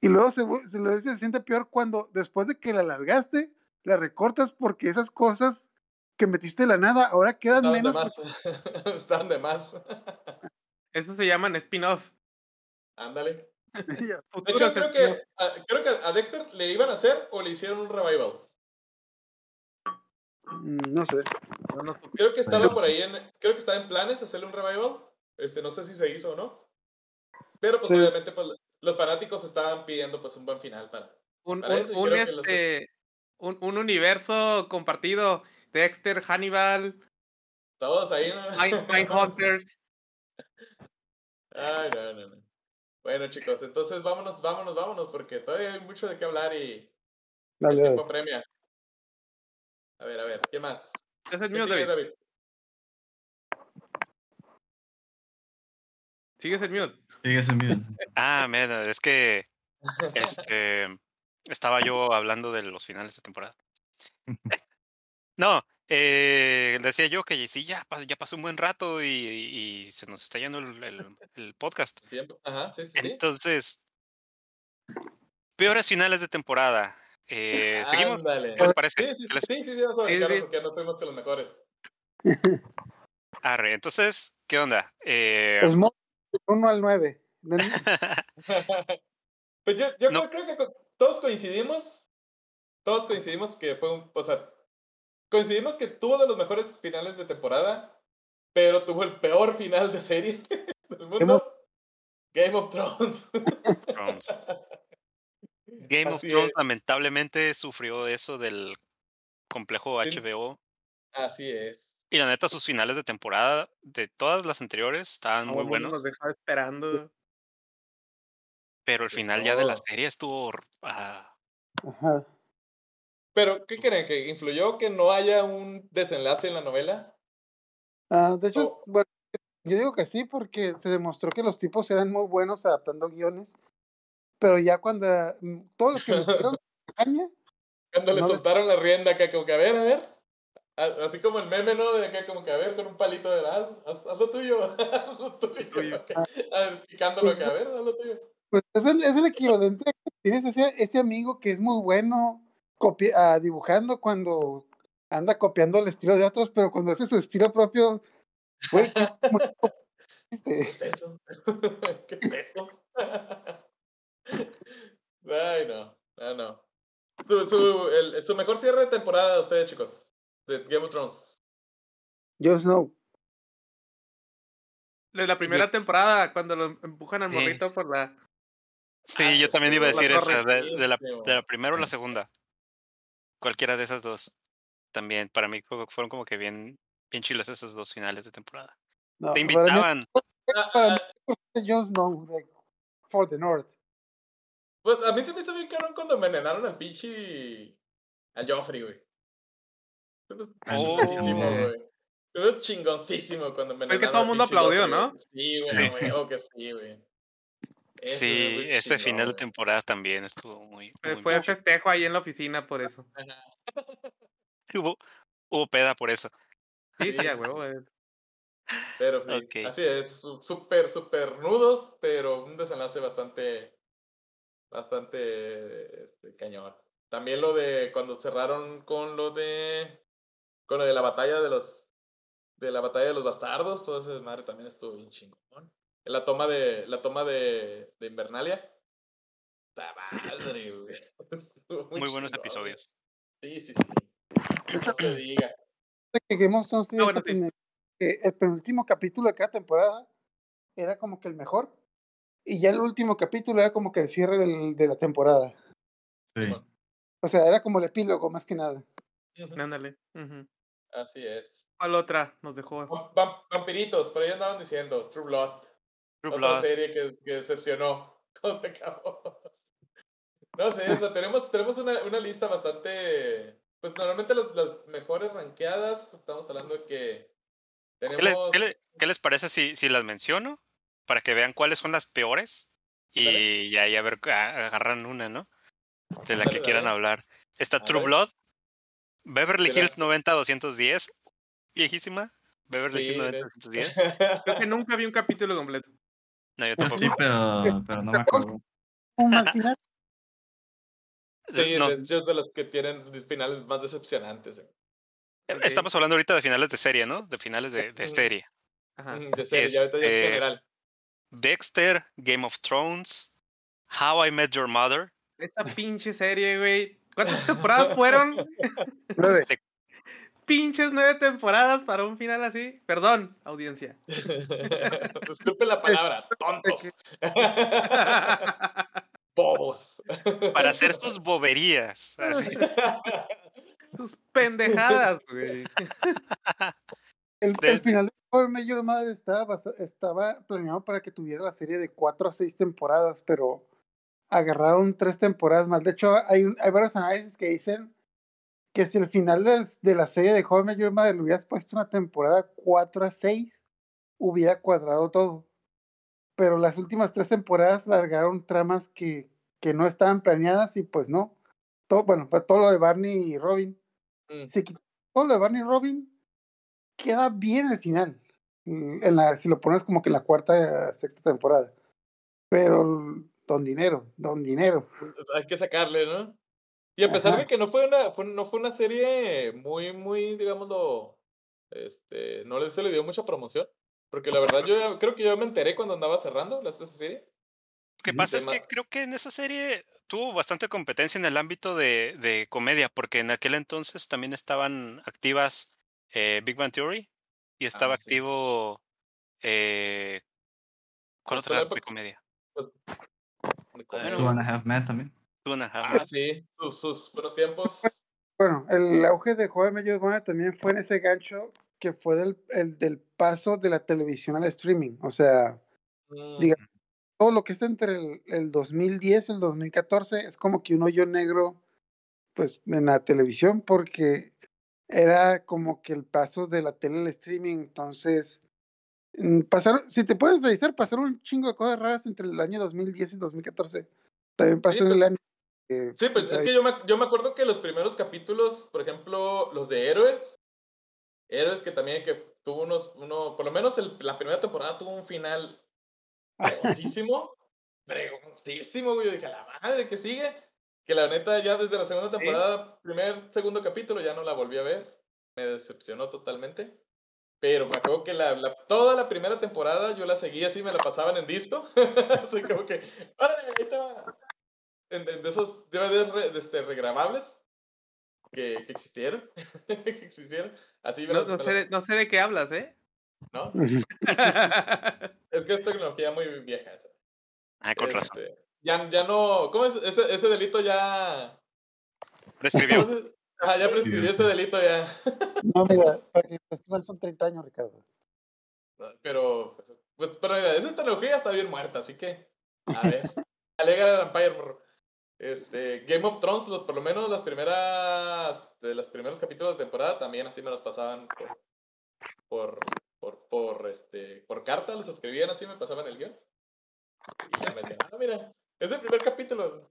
Y luego se, se, se siente peor cuando después de que la alargaste, la recortas porque esas cosas que metiste de la nada ahora quedan Estaban de menos. más. Estaban de más. Eso se llaman spin-off. Ándale. porque- De hecho, creo que, a, creo que a Dexter le iban a hacer o le hicieron un revival. Mm, no sé. No, no supe. Creo que estaba por ahí en, creo que estaba en planes hacerle un revival. Este, no sé si se hizo o no. Pero pues Sí. obviamente pues los fanáticos estaban pidiendo pues un buen final para. un, Para un- los- este un, un universo compartido Dexter, Hannibal, Todos ahí, ¿no? Mind, Mindhunters. Ay, no, no, no. Bueno, chicos, entonces vámonos, vámonos, vámonos, porque todavía hay mucho de qué hablar y el Dale, tiempo dale. premia. A ver, a ver, ¿qué más? Es ¿Qué mío, sigue, David. Sigues el mute. Sigue ese miedo. Ah, mira, es que este estaba yo hablando de los finales de temporada. No, eh, decía yo que sí, ya, ya pasó un buen rato y, y- y se nos está yendo el, el- el podcast. Ajá, sí, sí. Entonces, peores finales de temporada. Eh, ¿Seguimos? ¿Qué les parece? Sí, sí, ¿Qué les- sí, sí, sí, vamos a sí. porque no fuimos con los mejores. Arre, entonces, ¿qué onda? Eh, Es del 1 al 9. pues yo, yo No. creo, creo que todos coincidimos, todos coincidimos que fue un, o sea, coincidimos que tuvo de los mejores finales de temporada, pero tuvo el peor final de serie del mundo. Hemos- Game of Thrones. Thrones. Game of Thrones es. lamentablemente sufrió eso del complejo Sí. HBO. Así es. Y la neta, sus finales de temporada de todas las anteriores estaban muy buenos. nos dejaba esperando. Pero el final ya de la serie estuvo. Ajá. Pero, ¿qué creen? ¿Que influyó que no haya un desenlace en la novela? Ah, de hecho, Oh. bueno, yo digo que sí, porque se demostró que los tipos eran muy buenos adaptando guiones, pero ya cuando era- mm, todo lo que metieron caña, Cuando le No les- soltaron la rienda acá, como que a ver, a ver. Así como el meme, ¿no? De acá, como que a ver, con un palito de haz, haz, haz lo tuyo, haz lo tuyo. tuyo. acá. A ver, picándolo Pues, acá, a ver, haz lo tuyo. pues es el, es el equivalente a que tienes ese, ese amigo que es muy bueno copi- ah, dibujando cuando anda copiando el estilo de otros, pero cuando hace su estilo propio, güey, ¿qué ¿Qué peso? ¿Qué peso? Ay, no, no, no. Su, su, el- su mejor cierre de temporada de ustedes, chicos, de Game of Thrones. Jon Snow. De la primera temporada, cuando lo empujan al Sí. morrito por la. Sí, Ah, yo también iba a decir esa, de, de la, de la primera o la segunda. Cualquiera de esas dos. También, para mí fueron como que bien, bien chilas esos dos finales de temporada. No, Te para mí- invitaban. Ah, para ah, mí es Jon Snow de For the North. Pues a mí se me hizo bien cabrón cuando envenenaron al pinche. al Joffrey, güey. Ah, Oh. güey. Estuvo chingoncísimo cuando envenenaron. que todo el mundo aplaudió, Joffrey, ¿no? güey. Sí, güey, no, güey, oh, que sí, güey. Eso Sí, ese chingón, final de temporada también estuvo muy. Fue, muy fue festejo ahí en la oficina por eso. Hubo, hubo peda por eso. Sí, sí, a huevo. eh. Pero sí, así es, súper, súper nudos, pero un desenlace bastante, bastante este, cañón. También lo de cuando cerraron con lo de, con lo de la batalla de los, de la batalla de los bastardos, todo ese desmadre también estuvo bien chingón. En la toma de, la toma de, de Invernalia. Muy buenos episodios. güey. Sí, sí, sí. No se diga. que Game of Thrones tiene bueno, esa sí. tendencia que el penúltimo capítulo de cada temporada era como que el mejor y ya el último capítulo era como que el cierre del- de la temporada. Sí. O sea, era como el epílogo más que nada. Ándale. ujú. Así es. ¿Cuál otra nos dejó? Vam- vam- Vampiritos, por ahí andaban diciendo, True Blood. Otra serie que, que decepcionó. ¿Cómo se acabó? No sé, o sea, tenemos, tenemos una, una lista bastante. Pues normalmente las, las mejores rankeadas, estamos hablando de que ¿Qué, le- tenemos. qué le- qué les parece si, si las menciono? Para que vean cuáles son las peores. Y ya, ya ver, a- agarran una, ¿no? De la que quieran dale. hablar. Está A True ver. Blood. Beverly la- Hills 90-210. Viejísima. Beverly Sí, Hills de- 90-210. Creo que nunca vi un capítulo completo. No, yo Yo tampoco. sí, pero, pero no me acuerdo. Un mal final. sí, No, de hecho es de los que tienen finales más decepcionantes. eh. Ok. Estamos hablando ahorita de finales de serie, ¿no? De finales de, de serie. Ajá. Mm, De serie, ya ahorita ya Este- general. Dexter, Game of Thrones, How I Met Your Mother. Esta pinche serie, güey. ¿Cuántas temporadas fueron? Nueve. Pues Pinches nueve temporadas para un final así. Perdón, audiencia. Disculpe la palabra, tontos. Bobos. Para hacer sus boberías. así. Sus pendejadas, güey. El, De- el final de Met Your Mother estaba, estaba planeado para que tuviera la serie de cuatro a seis temporadas, pero agarraron tres temporadas más. De hecho, hay, un- hay varios análisis que dicen que si el final de, la serie de Met Your Mother le hubieras puesto una temporada 4 a 6, hubiera cuadrado todo. Pero las últimas tres temporadas largaron tramas que, que no estaban planeadas y pues no. Todo, bueno, pues todo lo de Barney y Robin. Mm. Si todo lo de Barney y Robin, queda bien el final. Mm, En la, si lo pones como que en la cuarta, sexta temporada. Pero don dinero, don dinero. Hay que sacarle, ¿no? Y a pesar Ajá. de que no fue una, fue- no fue una serie muy, muy, digámoslo, este, no se le dio mucha promoción. Porque la verdad yo ya- creo que yo me enteré cuando andaba cerrando la esa serie. Lo que pasa es que creo que en esa serie tuvo bastante competencia en el ámbito de, de comedia, porque en aquel entonces también estaban activas eh, Big Bang Theory y estaba Ah, sí. activo. Eh, ¿Cuál otra de comedia? Pues, de Bueno. Two and a Half Men también. Ah, sí, sus, sus buenos tiempos. Bueno, el auge de Joven Medio Buena también fue en ese gancho que fue del, el, del paso de la televisión al streaming. O sea, Mm, Diga- todo lo que es entre el, el 2010 y el 2014 es como que un hoyo negro, pues, en la televisión, porque era como que el paso de la tele al streaming. Entonces, mm, pasaron, si te puedes revisar, pasaron un chingo de cosas raras entre el año 2010 y 2014. También pasó en pues- el año. Que, Sí, pues es que yo me, yo me acuerdo que los primeros capítulos, por ejemplo, los de Héroes, Héroes que también que tuvo unos, uno, por lo menos el- la primera temporada tuvo un final pregoncísimo, pregoncísimo, güey, yo dije, la madre que sigue, que la neta ya desde la segunda temporada, primer, segundo capítulo, ya no la volví a ver, me decepcionó totalmente. Pero me acuerdo que la, la- toda la primera temporada yo la seguía así, me la pasaban en disco. así como que, ¡órale, ahí te va! En- en de esos DVDs re- de este, regrabables que, que existieron. que existieron. Así No, sé, de, no sé de qué hablas, ¿eh? ¿no? Es que es tecnología muy vieja. esa. Ah, con razón. Este, ya, ya no. ¿Cómo es? Ese, ese delito ya. Prescribió. ¿cómo se- Ajá, ya prescribió ese delito ya. No, mira, para que festival son 30 años, Ricardo. Pero. Pues, pero mira, esa tecnología ya está bien muerta, así que. A ver. Alega el Empire, morro. Este, Game of Thrones, los, por lo menos las primeras. De los primeros capítulos de temporada también así me los pasaban por. Por. Por, por, este, por carta, los escribían así, me pasaban el guion. Y ya me decían, ah, mira, es el primer capítulo.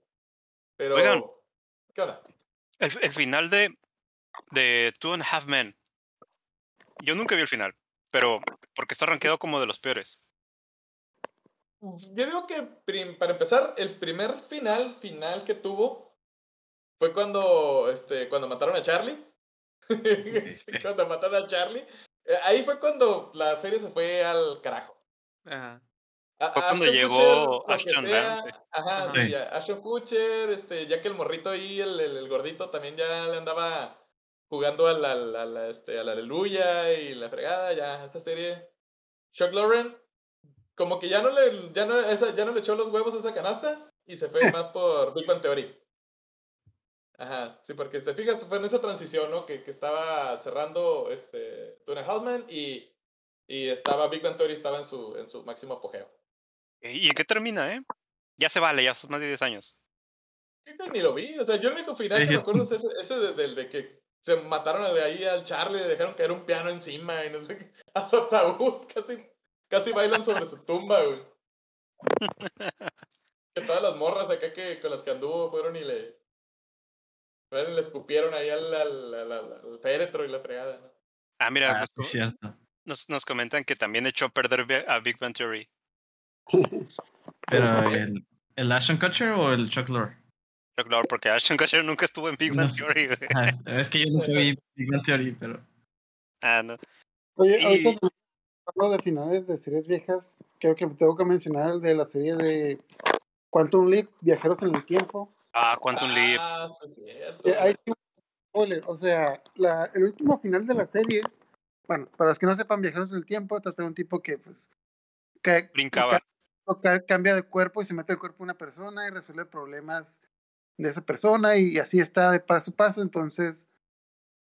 Pero. Oigan. ¿Qué onda? El, el final de, de Two and a Half Men. Yo nunca vi el final, pero porque está rankeado como de los peores. Yo digo que prim- para empezar, el primer final, final que tuvo fue cuando, este, cuando mataron a Charlie. cuando mataron a Charlie. Eh, ahí fue cuando la serie se fue al carajo. Ajá. A- Fue a cuando Ashton llegó Kutcher, Ashton sea. Ajá, Sí. ya, Ashton Kutcher, este, ya que el morrito ahí, el, el, el gordito, también ya le andaba jugando al, al, al, este, al aleluya y la fregada, ya, esa serie. Chuck Lauren, como que ya no le, ya no, esa, ya no le echó los huevos a esa canasta y se fue más por Big Bang Theory. Ajá, sí, porque te fijas, fue en esa transición, ¿no? Que, que estaba cerrando este, Tuna Haltman y, y estaba Big Bang Theory estaba en su, en su máximo apogeo. ¿Y en qué termina, eh? Ya se vale, ya son más de 10 años. Ni lo vi, o sea, yo el único final que me acuerdo es ese, ese de, del de que se mataron ahí al Charlie, le dejaron caer un piano encima y no sé qué, a su ataúd, casi, casi bailan sobre su tumba, güey. que todas las morras acá que con las que anduvo fueron y le fueron y le escupieron ahí al, al, al, al- al féretro y la fregada, ¿no? Ah, mira, Ah, nos, cierto. nos, nos comentan que también echó a perder a Big Bang Theory. Pero el, ¿el Ashton Kutcher o el Chuck Lorre? Chuck Lorre, porque Ashton Kutcher nunca estuvo en Big No Bang sé. Theory. güey. Ah, es que yo nunca vi Big Bang Theory, pero. Ah, no. Oye, Y- ahorita hablo de finales de series viejas, creo que tengo que mencionar el de la serie de Quantum Leap, Viajeros en el Tiempo. Ah, Quantum Leap. Ah, sí es cierto. Eh, ahí sí, o sea, la, el último final de la serie, bueno, para los que no sepan, Viajeros en el Tiempo, trata de un tipo que, pues, que, Brincaba. ca- cambia de cuerpo y se mete el cuerpo de una persona y resuelve problemas de esa persona y así está de paso a paso, entonces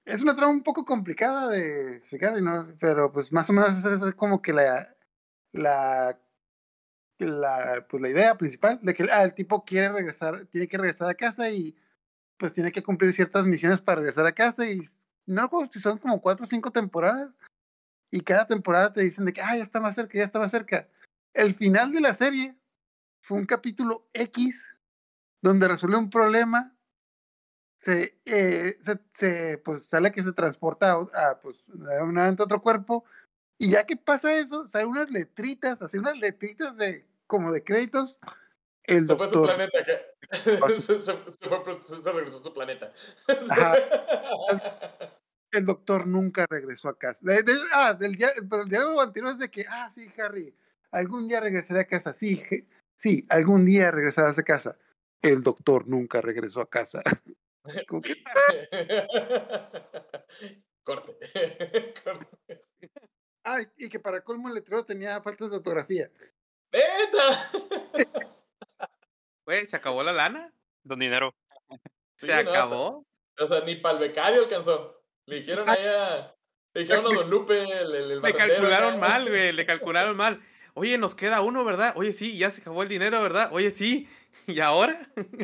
es una trama un poco complicada de explicar, no- pero pues más o menos es como que la, la, la, pues la idea principal de que ah, el tipo quiere regresar, tiene que regresar a casa y pues tiene que cumplir ciertas misiones para regresar a casa y no recuerdo si son como cuatro o cinco temporadas y cada temporada te dicen de que ah, ya está más cerca, ya está más cerca. El final de la serie fue un capítulo X donde resuelve un problema, se, eh, se, se, pues sale que se transporta a, a, pues, de un a otro cuerpo y ya que pasa eso, sale unas letritas, así unas letritas de como de créditos. El Se fue a su doctor. planeta. se, se, se fue, se regresó a su planeta. Ajá. el doctor nunca regresó a casa. De- de- ah, del pero el diálogo anterior es de que, ah, sí, Harry, algún día regresaré a casa. Sí, sí, algún día regresarás a casa. El doctor nunca regresó a casa. Como que, Corte. Corte. ah, y que para colmo el letrero tenía faltas de ortografía. ¡Neta! Güey, ¿se acabó la lana? Don Dinero. Sí, ¿Se no, acabó? O sea, ni para el becario alcanzó. Le dijeron Ah. ahí a. Le dijeron a Don Lupe, el, el, el Le calcularon mal, güey, le calcularon mal. Oye, nos queda uno, ¿verdad? Oye, sí, ya se acabó el dinero, ¿verdad? Oye, sí. ¿Y ahora?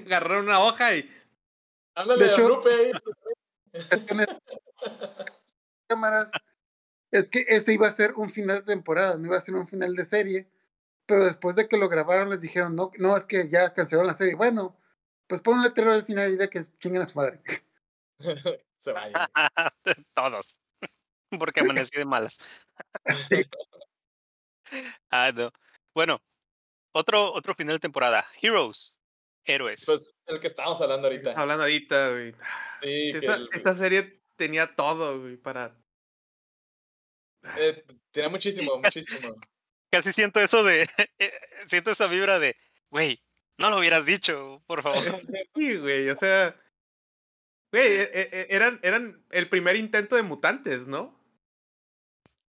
Agarraron una hoja y... Ándale, De hecho- Lupe ahí. Cámaras, es que este iba a ser un final de temporada, no iba a ser un final de serie. Pero después de que lo grabaron, les dijeron, no, no, es que ya cancelaron la serie. Bueno, pues pon un letrero al final y de que chinguen a su madre. Se vaya. Todos. Porque amanecí de malas. Ah, no. Bueno, otro, otro final de temporada. Heroes. Héroes. Pues el que estábamos hablando ahorita. Hablando ahorita, güey. Sí, Esta, el- esta serie tenía todo, güey, para... eh, tiene muchísimo, muchísimo. Casi siento eso de. eh, siento esa vibra de. Güey, no lo hubieras dicho, por favor. Sí, güey, o sea... Güey, e- e- e- eran, eran el primer intento de mutantes, ¿no?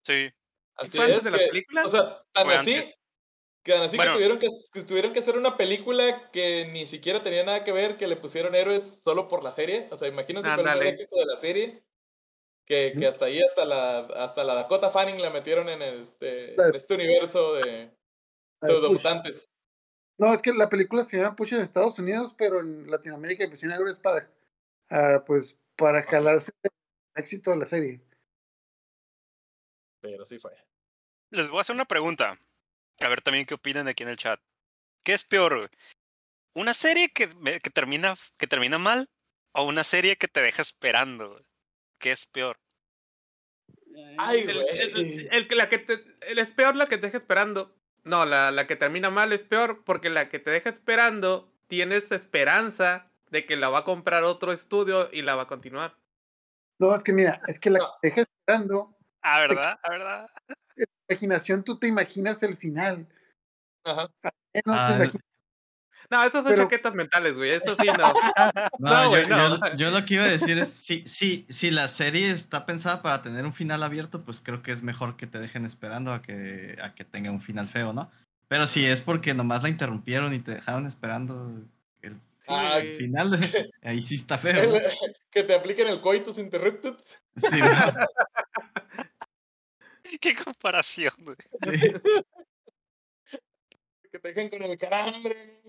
Sí. Así ¿Fue antes es de las que- películas? O sea, tan así, antes. Así Bueno. que, tuvieron que, que tuvieron que hacer una película que ni siquiera tenía nada que ver, que le pusieron héroes solo por la serie. O sea, imagínense con el éxito de la serie. Que, que hasta ahí, hasta la, hasta la Dakota Fanning la metieron en este, en este universo de pseudomutantes. No, es que la película se llama Push en Estados Unidos, pero en Latinoamérica le pusieron héroes para, ah, pues, para jalarse el éxito de la serie. Pero sí fue. Les voy a hacer una pregunta. A ver también qué opinan aquí en el chat. ¿Qué es peor? güey? ¿Una serie que, que, termina, que termina mal? ¿O una serie que te deja esperando? ¿Qué es peor? Ay, El, güey. el- la que te, el es peor la que te deja esperando. No, la, la que termina mal es peor porque la que te deja esperando tienes esperanza de que la va a comprar otro estudio y la va a continuar. No, es que mira, es que la No. que te deja esperando, Ah, ¿verdad? ¿Ah, ¿verdad? Imaginación tú te imaginas el final. Ajá. Te Ah, imaginas- No, esas son Pero- chaquetas mentales, güey. Eso sí, no. No, No, yo, güey, no. yo- yo lo que iba a decir es, si, si, si la serie está pensada para tener un final abierto, pues creo que es mejor que te dejen esperando a que, a que tenga un final feo, ¿no? Pero si es porque nomás la interrumpieron y te dejaron esperando el Sí, Ah, final, ahí sí está feo, ¿no? que te apliquen el coitus interrupted. Sí. ¿Qué comparación? güey? Que te dejen con el calambre.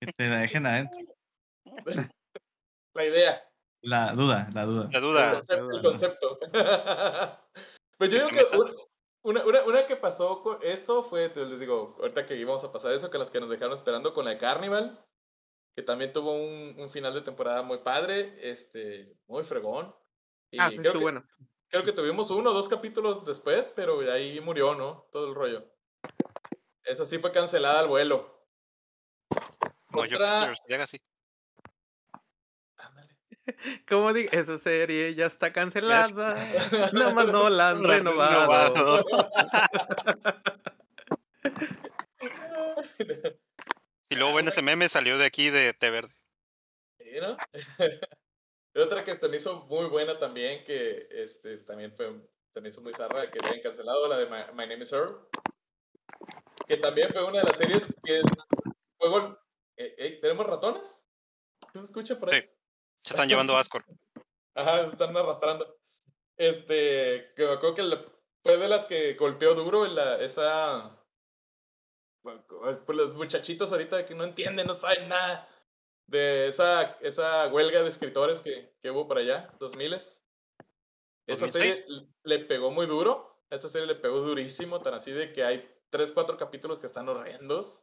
Que te la dejen adentro. La idea. La duda, la duda. La El duda. concepto. el concepto. pues yo digo que una, una, una que pasó con eso fue, te les digo, ahorita que íbamos a pasar eso, que las que nos dejaron esperando con la de Carnival, que también tuvo un, un final de temporada muy padre, este, muy fregón. Ah, sí, creo, sí, que, bueno. creo que tuvimos uno o dos capítulos después, pero ahí murió, ¿no? Todo el rollo. Esa sí fue cancelada al vuelo. Yo Otra- llega así. Como digo, esa serie ya está cancelada. Nomás no han No la han renovado. Y luego en ese meme salió de aquí de té verde. Sí, ¿no? Y otra que se me hizo muy buena también, que este, también fue, se me hizo muy zarra, que le habían cancelado, la de My, My Name is Earl. Que también fue una de las series que fue gol- eh, eh, ¿Tenemos ratones? ¿Se escucha por ahí? Sí. Se están llevando a Ascor. Ajá, están arrastrando. Este, que me acuerdo que la- fue de las que golpeó duro en la, esa... bueno, Pues los muchachitos ahorita que no entienden, no saben nada de esa, esa huelga de escritores que, que hubo por allá, 2000 Esa serie 2006. l- le pegó muy duro, esa serie le pegó durísimo, tan así de que hay tres, cuatro capítulos que están horrendos.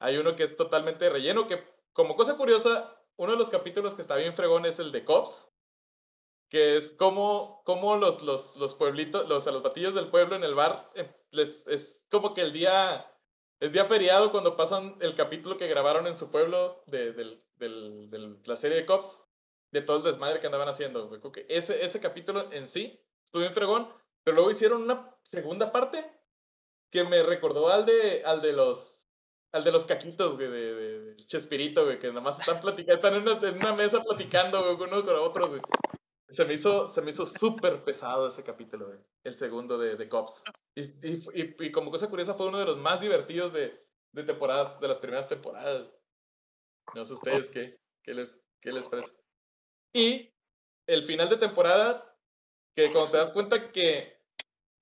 Hay uno que es totalmente relleno, que como cosa curiosa, uno de los capítulos que está bien fregón es el de Cops, que es como, como los, los, los pueblitos, los, a los batillos del pueblo en el bar, eh, les, es como que el día, el día feriado cuando pasan el capítulo que grabaron en su pueblo de, del, del- la serie de Cops, de todo el desmadre que andaban haciendo. que ese, ese capítulo en sí estuvo bien fregón, pero luego hicieron una segunda parte que me recordó al de, al de los al de los caquitos, güey, de, de, de Chespirito, que nada más están platicando, están en una, en una mesa platicando, güey, unos con otros. Se me hizo, se me hizo súper pesado ese capítulo, güey, el segundo de, de Cops. Y, y, y, y como cosa curiosa fue uno de los más divertidos de, de temporadas, de las primeras temporadas. No sé ustedes qué, qué, les, qué les parece. Y el final de temporada, que cuando te das cuenta que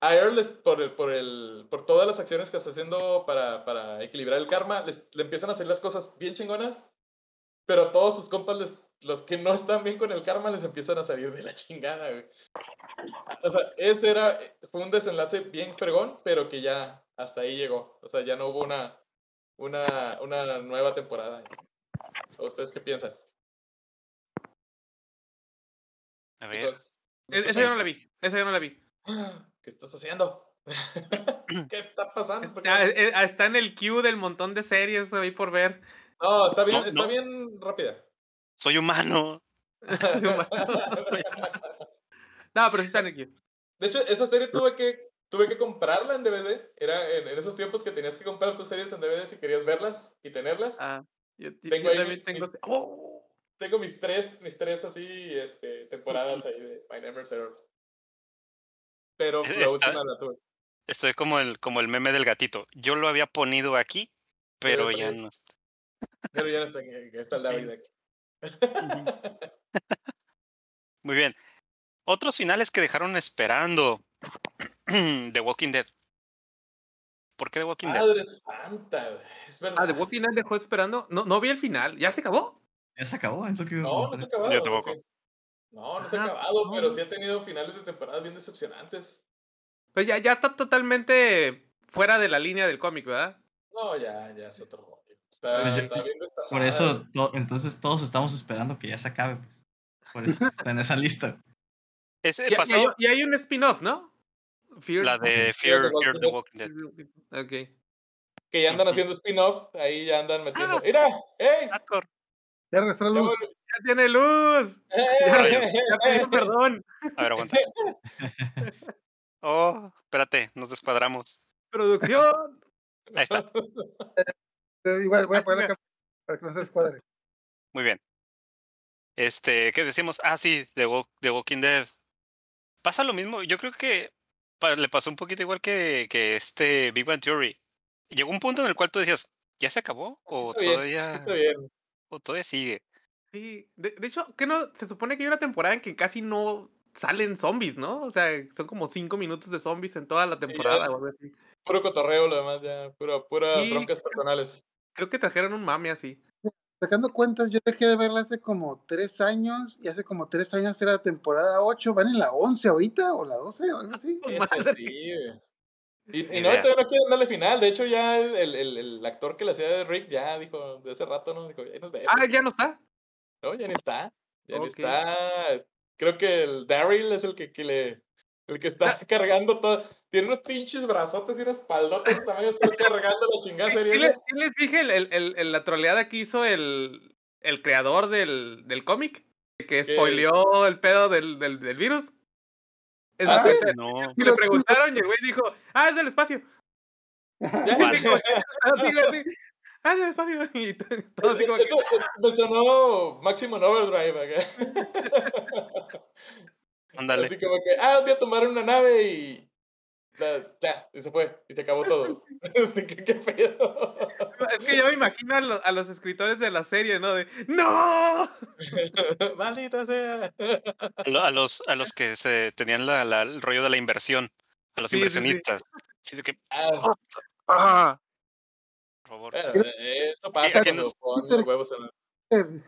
a Earl, por, el, por, el, por todas las acciones que está haciendo para, para equilibrar el karma, les, le empiezan a hacer las cosas bien chingonas, pero a todos sus compas, les, los que no están bien con el karma, les empiezan a salir de la chingada, güey. O sea, ese era, fue un desenlace bien fregón, pero que ya hasta ahí llegó. O sea, ya no hubo una, una, una nueva temporada. ¿Ustedes qué piensan? A ver. Esa yo no la vi. Esa yo no la vi. ¿Qué estás haciendo? ¿Qué está pasando? Está, eh, ah, está en el queue del montón de series ahí por ver. No, está bien, No, está no. bien rápida. Soy humano. No, pero sí está en el queue. De hecho, esa serie tuve que, tuve que comprarla en DVD. Era en, en esos tiempos que tenías que comprar tus series en DVD si querías verlas y tenerlas. Ah, yo, yo- Tengo yo ahí también mis- tengo. mis- ¡Oh! Tengo mis tres, mis tres así, este, temporadas ahí de My Never Zero. Pero la está- última la tuve. Estoy como el, como el meme del gatito. Yo lo había ponido aquí, pero Pero ya no está. Pero ya no está, está el David aquí. Muy bien. Otros finales que dejaron esperando. The Walking Dead. ¿Por qué The Walking Dead? Madre santa, güey, es verdad. Ah, The Walking Dead dejó esperando. No, no vi el final. ¿Ya se acabó? Ya se acabó, es lo que iba a No, no se ha acabado. Yo tampoco. No, no se ha acabado, no. pero sí ha tenido finales de temporada bien decepcionantes. Pues ya, ya está totalmente fuera de la línea del cómic, ¿verdad? No, ya, ya es otro rollo. Está, Pues yo- está bien destazada. Por eso, to- entonces todos estamos esperando que ya se acabe. Pues. Por eso está en esa lista. Ese Y, hay, y hay un spin-off, ¿no? Fear- la de Fear Fear, the Fear the Walking Dead. Ok. Que ya andan haciendo spin-off, ahí ya andan metiendo. Ah. ¡Mira! ¡Ey! Hardcore. Ya regresó la Ya luz. ¡Ya tiene luz! ¡Ey! Ya, ya pidió perdón. A ver, aguanta. Oh, espérate, nos descuadramos. Producción. Ahí está. Voy a Ah, poner la cámara para que no se descuadre. Muy bien. Este, ¿qué decimos? Ah, sí, The, Walk- The Walking Dead. Pasa lo mismo. Yo creo que pa- le pasó un poquito igual que, que este Big Bang Theory. Llegó un punto en el cual tú decías, ¿ya se acabó? ¿O Está bien, todavía, Está bien. o todavía sigue? Sí. De, de hecho, que no? Se supone que hay una temporada en que casi no salen zombies, ¿no? O sea, son como cinco minutos de zombies en toda la temporada o algo así. Puro cotorreo, lo demás, ya. Pura, pura Sí. broncas personales. Creo que trajeron un mame así. Sacando cuentas, yo dejé de verla hace como tres años y hace como tres años era la temporada 8. ¿Van en la 11 ahorita o la 12 o algo así? Sí, güey. Y, no, todavía no quieren darle final. De hecho, ya el, el, el, actor que le hacía de Rick ya dijo de hace rato, ¿no? Dijo, ya nos vemos. Ah, ya no está. No, ya ni está. Ya ni Ok. está. Creo que el Daryl es el que, que le. El que está cargando todo. Tiene unos pinches brazotes y unas espaldotas tamaño. Está cargando la chingada Sí, serie. sí les, sí les dije el, el, el- el- la troleada que hizo el, el creador del, del cómic, que ¿Qué? spoileó el pedo del, del, del virus. Es Ah, ¿sí? cuenta, No. que le preguntaron y el güey dijo, ah, es del espacio. Ya, Vale. Como- así, así, ah, es del espacio. Y to- todo así como que, Eso, me sonó Maximum Overdrive acá. Ándale. Así como que, ah, voy a tomar una nave y. Ya, ya, y se fue, y se acabó todo. ¿Qué, qué pedo? es que yo me imagino a, lo- a los escritores de la serie, ¿no? De, ¡No! Maldita sea. A, lo- a los, a los que se tenían la, la- el rollo de la inversión. A los Sí, sí, sí. inversionistas. Sí, de que, Ah, ah, por favor. bueno, eso pasa cuando nos- ponen los huevos en la- Eh,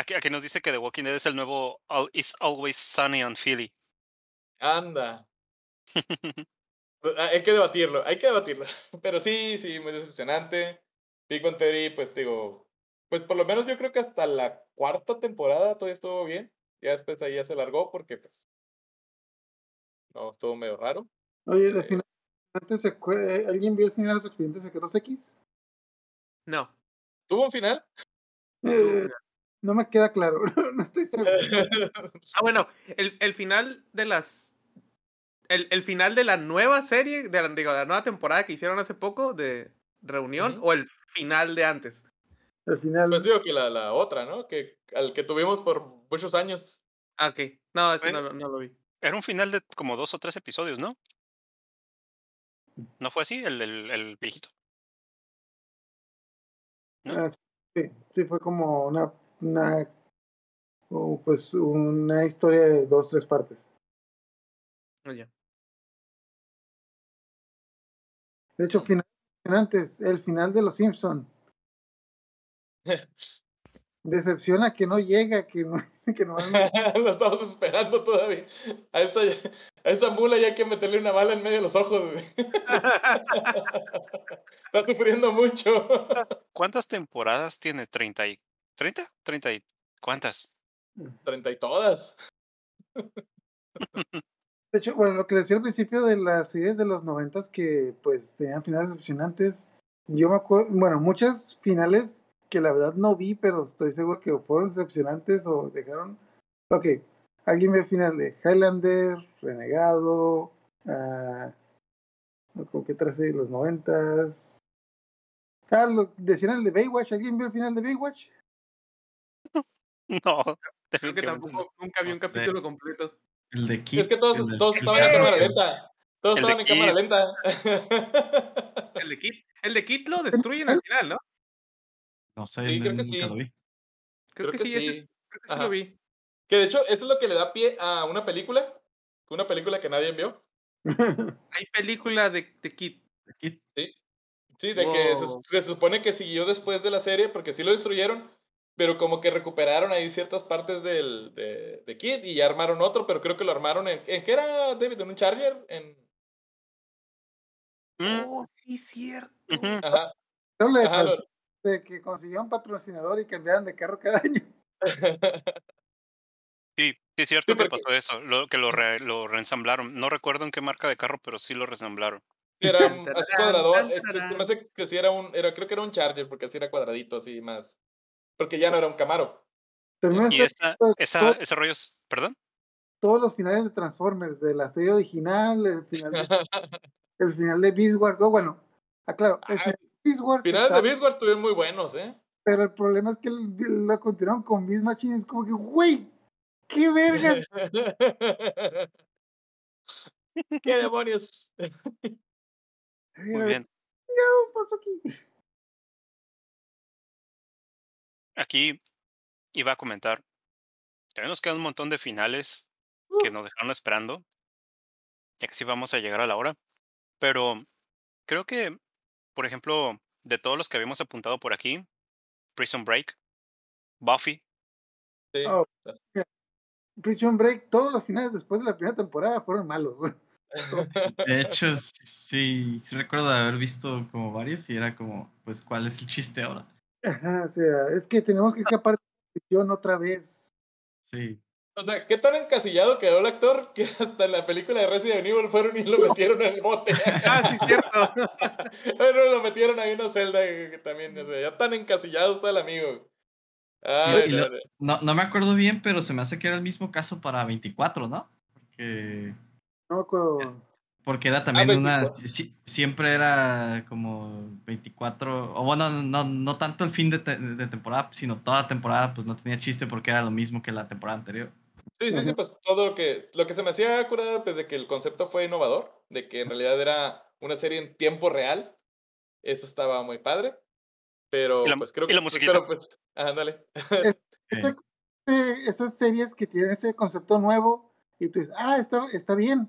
Aquí, aquí nos dice que The Walking Dead es el nuevo All, Is Always Sunny on Philly. Anda. Pues, ah, Hay que debatirlo, hay que debatirlo. Pero sí, sí, muy decepcionante. Big Bang Theory, pues digo, pues por lo menos yo creo que hasta la cuarta temporada todavía estuvo bien. Ya después ahí ya se largó porque pues no, estuvo medio raro. Oye, de final, antes se cue- ¿alguien vio el final de los expedientes secretos X? No. ¿Tuvo un final? No me queda claro, no estoy seguro. Ah, bueno, el, el final de las. El, el final de la nueva serie, de la, digo, la nueva temporada que hicieron hace poco de Reunión, o el final de antes. Al final, Pues digo que la, la otra, ¿no? Que al que tuvimos por muchos años. Ah, ok. No, ese no, Bueno. no lo vi. Era un final de como dos o tres episodios, ¿no? ¿No fue así el, el, el viejito? ¿no? ah, Sí, sí, fue como una, una o, pues una historia de dos, tres partes. Oye. De hecho, final, antes, el final de Los Simpson. Decepciona que no llega, que no, que no Lo estamos esperando todavía. A esa, a esa mula ya hay que meterle una bala en medio de los ojos. Está sufriendo mucho. ¿Cuántas temporadas tiene? ¿30 y... ¿30? ¿30 y... ¿Cuántas? Treinta y todas. De hecho, bueno, lo que decía al principio de las series de los noventas que pues tenían finales decepcionantes. Yo me acuerdo, bueno, muchas finales que la verdad no vi, pero estoy seguro que fueron decepcionantes o dejaron. Ok, alguien ve el final de Highlander, Renegado, uh, como que tras de los noventas. Ah, lo, decían el de Baywatch, ¿alguien vio el final de Baywatch? No, Creo que tampoco, nunca vi un capítulo completo. El de Kid. Es que todos, el todos el estaban en cámara lenta. Todos el de estaban en cámara lenta. El de Kit, el de Kit lo destruyen al final, ¿no? No sé, Sí, creo que nunca sí. lo vi. Creo, que, sí, ese- creo que sí lo vi. Que de hecho, eso es lo que le da pie a una película. Una película que nadie vio. Hay película de, de Kit. El Kid. Sí, de que se supone que siguió después de la serie, porque sí lo destruyeron, pero como que recuperaron ahí ciertas partes del, de, de Kid y ya armaron otro, pero creo que lo armaron en... ¿En qué era, David? ¿En un Charger? En... Mm, Oh, sí, cierto. Ajá. Pero le Ajá, pasó de que consiguieron patrocinador y cambiaban de carro cada año. Sí, sí es cierto Sí, que pasó eso, lo, que lo, re- lo reensamblaron. No recuerdo en qué marca de carro, pero sí lo reensamblaron. Sí, era un, así cuadrador. tararán. me hace que sí era un... Era, creo que era un Charger, porque así era cuadradito, así más... Porque ya no era un Camaro. Y esa, ese rollo es... ¿Perdón? todos los finales de Transformers, de la serie original, el final de, el final de Beast Wars. Oh, bueno, aclaro, el Ah, final de Beast Wars Finales está- de Beast Wars estuvieron muy buenos, ¿eh? pero el problema es que lo continuaron con Beast Machine. Es como que, güey, qué vergas. ¿Qué demonios? Muy bien. ¿Qué pasó aquí? Aquí iba a comentar. Todavía nos quedan un montón de finales que nos dejaron esperando. Ya que sí vamos a llegar a la hora. Pero creo que, por ejemplo, de todos los que habíamos apuntado por aquí, Prison Break, Buffy, Sí. Oh. Prison Break, todos los finales después de la primera temporada fueron malos. De hecho, sí, sí recuerdo haber visto como varios y era como, pues, ¿cuál es el chiste ahora? Ajá, o sea, es que tenemos que escapar de la prisión otra vez. Sí. O sea, ¿qué tan encasillado quedó el actor que hasta en la película de Resident Evil fueron y lo metieron en el bote? Ah, sí, cierto. Bueno, lo metieron ahí en una celda que, que también, o sea, ya tan encasillado está el amigo. Ay, y no, lo- no. No, no me acuerdo bien, pero se me hace que era el mismo caso para 24, ¿no? Porque, No me acuerdo. Porque era también una... 24. si- si- siempre era como 24, o bueno, no, no tanto el fin de, te- de temporada, sino toda temporada, pues no tenía chiste porque era lo mismo que la temporada anterior. Sí, sí, sí, pues todo lo que, lo que se me hacía curado, pues de que el concepto fue innovador, de que en realidad era una serie en tiempo real, eso estaba muy padre, pero Y la- pues creo y que... la pues, musiquita. pero, pues, ándale. Eh, Eh, esas series que tienen ese concepto nuevo y tú dices, ah, está, está bien,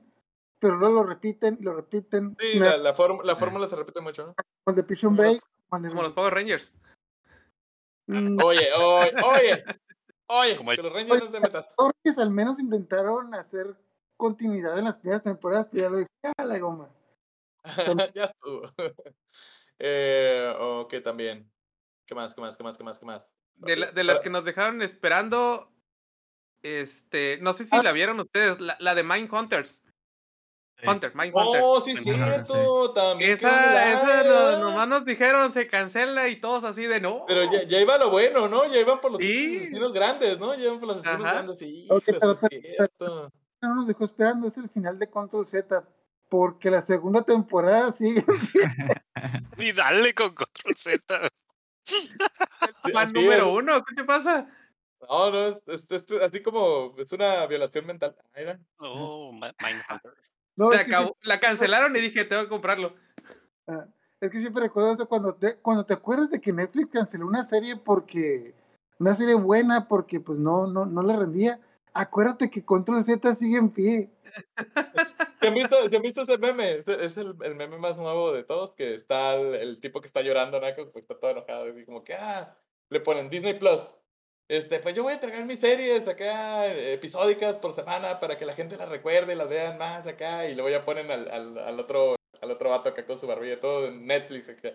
pero luego lo repiten y lo repiten. Sí, la, la, form- la fórmula se repite mucho, ¿no? Con el de Prison como Break. los- Como los Power Rangers. Mm, Oye, oye, oye, oye, Como que los Rangers no te metas. Torres al menos intentaron hacer continuidad en las primeras temporadas, pero ya lo dije, a la goma. ya estuvo. eh, ok, también. ¿Qué más, qué más, qué más, qué más, qué más? De, la- de las que nos dejaron esperando. Este. No sé si Ah. la vieron ustedes. La, la de Mind Hunters. Sí. Hunter, Mind Hunter. Oh, sí, cierto, también. quedó en Esa, el esa no- nomás nos dijeron se cancela y todos así de no. Pero ya, ya iba lo bueno, ¿no? Ya iban por los Sí. grandes, ¿no? Ya iban por los asesinos grandes, sí. Ok, hijo, pero sí. No nos dejó esperando, es el final de Control Z, porque la segunda temporada sigue. y dale con Control Z. Fan Sí, número uno, ¿qué te pasa? No, no, es, es- es así como es una violación mental. Va. Oh, Mindhunter. No, Se acabó- la cancelaron y dije, tengo que comprarlo. Ah, es que siempre recuerdo eso cuando te, cuando te acuerdas de que Netflix canceló una serie porque, una serie buena porque pues no, no, no le rendía. Acuérdate que Control Z sigue en pie. ¿Se han visto, ¿se han visto ese meme? Es, es el, el meme más nuevo de todos, que está el, el tipo que está llorando, ¿no? Que, Pues está todo enojado, y como que, ah, le ponen Disney Plus. Este, pues yo voy a entregar mis series acá, eh, episódicas por semana, para que la gente las recuerde y las vean más acá, y luego ya ponen al, al, al otro, al otro vato acá con su barbilla, todo en Netflix acá.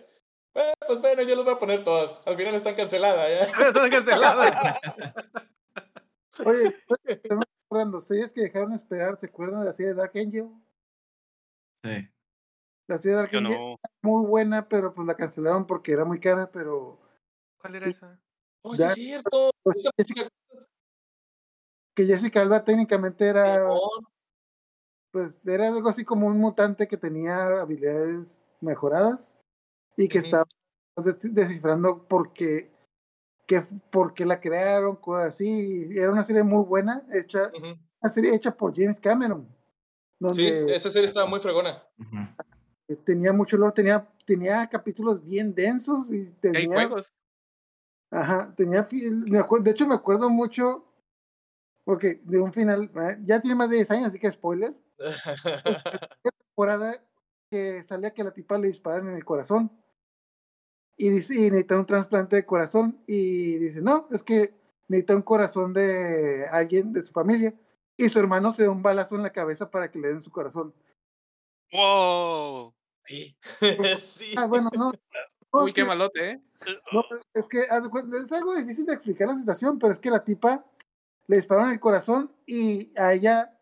"Eh, pues bueno, yo los voy a poner todas. Al final están canceladas, ¿ya? Están canceladas. Oye, estoy recordando, series que dejaron esperar, ¿se acuerdan de la serie Dark Angel? Sí. La serie Dark Yo Angel, no. muy buena, pero pues la cancelaron porque era muy cara, pero ¿Cuál era Sí. esa? Oye, Ya. es cierto. pues, Jessica, que Jessica Alba técnicamente era, pues, era algo así como un mutante que tenía habilidades mejoradas y que estaba des- descifrando por qué, que, por qué la crearon, cosas así. y Era una serie muy buena, hecha, una serie hecha por James Cameron, Sí, donde esa serie estaba muy fregona. Tenía mucho olor, tenía, tenía capítulos bien densos y Hay tenía, juegos. Ajá, tenía, me acuer- de hecho me acuerdo mucho, porque de un final, ¿verdad? ya tiene más de 10 años, así que spoiler, temporada que salía que la tipa le disparan en el corazón y dice, y necesita un trasplante de corazón y dice, no, es que necesita un corazón de alguien de su familia y su hermano se da un balazo en la cabeza para que le den su corazón. ¡Wow! Sí. sí. Ah, bueno, no. No, Uy, es qué que- malote, ¿eh? No, es que es algo difícil de explicar la situación, pero es que la tipa le dispararon en el corazón y a ella,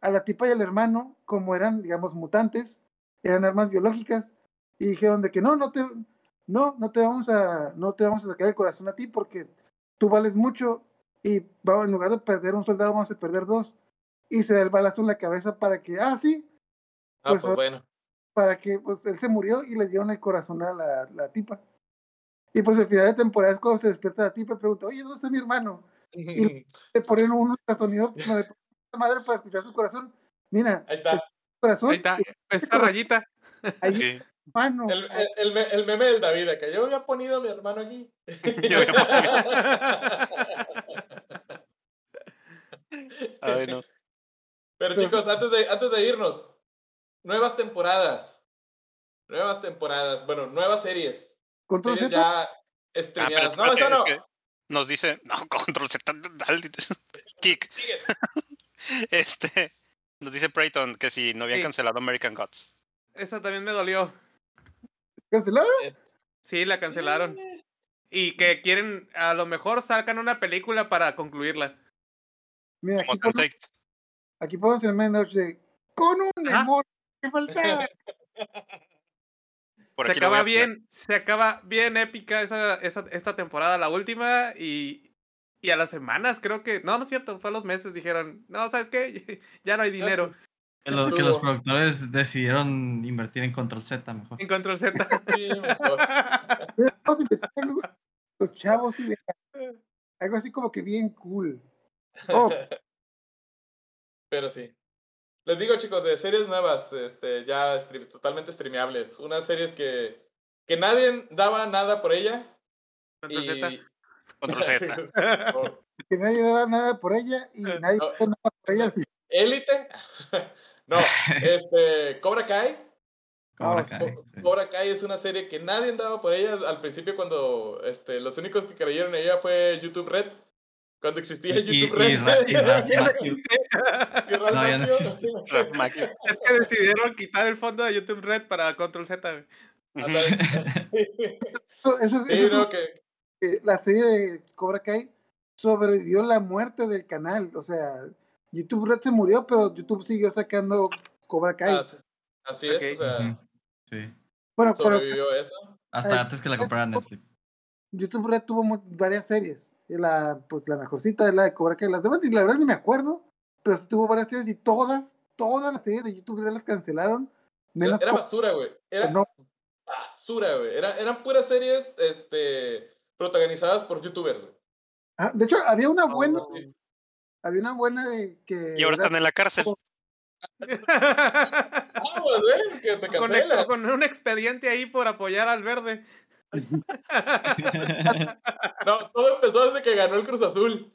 a la tipa y al hermano, como eran, digamos, mutantes, eran armas biológicas, y dijeron de que no, no te, no, no te vamos a, no te vamos a sacar el corazón a ti porque tú vales mucho y va- en lugar de perder un soldado vamos a perder dos. Y se da el balazo en la cabeza para que, ah, sí, Ah, pues, pues bueno. Para que pues él se murió y le dieron el corazón a la, la tipa. Y pues al final de temporada es cuando se despierta la tipa y pregunta, oye, ¿dónde está mi hermano? y- Le ponen un ultrasonido madre para escuchar su corazón. Mira, Ahí está. corazón, Ahí está. Esta rayita. ahí Sí. hermano. El, el, el, me- el meme del David, que yo había ponido a mi hermano aquí. Yo había Ay, no. Pero Pero chicos, antes de, antes de irnos, nuevas temporadas. Nuevas temporadas. Bueno, nuevas series. Control Series Z, ya Ah, estrenadas. espérate, no, eso no. es que nos dice, no, control Z, dale, kick. Sigue. Este, nos dice Preyton que si no habían Sí. cancelado American Gods. Esa también me dolió. ¿cancelaron? Sí, la cancelaron. Y que quieren, a lo mejor sacan una película para concluirla. Mira, aquí ponen, Sense8. aquí ponen el meme de con un demonio faltaba. Por se acaba bien, se acaba bien épica esa, esa, esta temporada, la última, y, y a las semanas creo que, no, no es cierto, fue a los meses, dijeron, no, ¿sabes qué? Ya no hay dinero Que, lo- que los productores decidieron invertir en Control Z mejor. en Control Z. Sí, mejor. Los chavos y algo así como que bien cool. Oh, Pero sí. Les digo, chicos, de series nuevas, este, ya stream- totalmente streameables. Unas series que, que nadie daba nada por ella. Control y... Z. Control Z. Que nadie daba nada por ella y nadie No. dio nada por ella al final. Élite. no, este, Cobra Kai. Cobra Ah, Kai. Cobra Kai es una serie que nadie daba por ella. Al principio, cuando este, los únicos que creyeron en ella fue YouTube Red. Cuando existía YouTube Red. y Ra- y Ralph Y Macchio. Ralph No, ya no existe. Es que decidieron quitar el fondo de YouTube Red para Control Z. güey. Eso, eso Sí, es no, un- que, la serie de Cobra Kai sobrevivió la muerte del canal. O sea, YouTube Red se murió, pero YouTube siguió sacando Cobra Kai. así, así es, o sea. Sí. bueno, pero sobrevivió eso. Hasta antes que la comprara Netflix. YouTube Red tuvo varias series. Y la, pues, la mejorcita es la de Cobra Kai. Las demás, la verdad, ni me acuerdo. Pero sí tuvo varias series y todas, todas las series de YouTube Red las cancelaron. Menos Era basura, güey. Era no. basura, güey. Era, eran puras series este, protagonizadas por youtubers. Ah, de hecho, había una buena, Sí. había una buena de que. Y ahora era- están en la cárcel. ¿eh? Que te con, con un expediente ahí por apoyar al verde. No, todo empezó desde que ganó el Cruz Azul.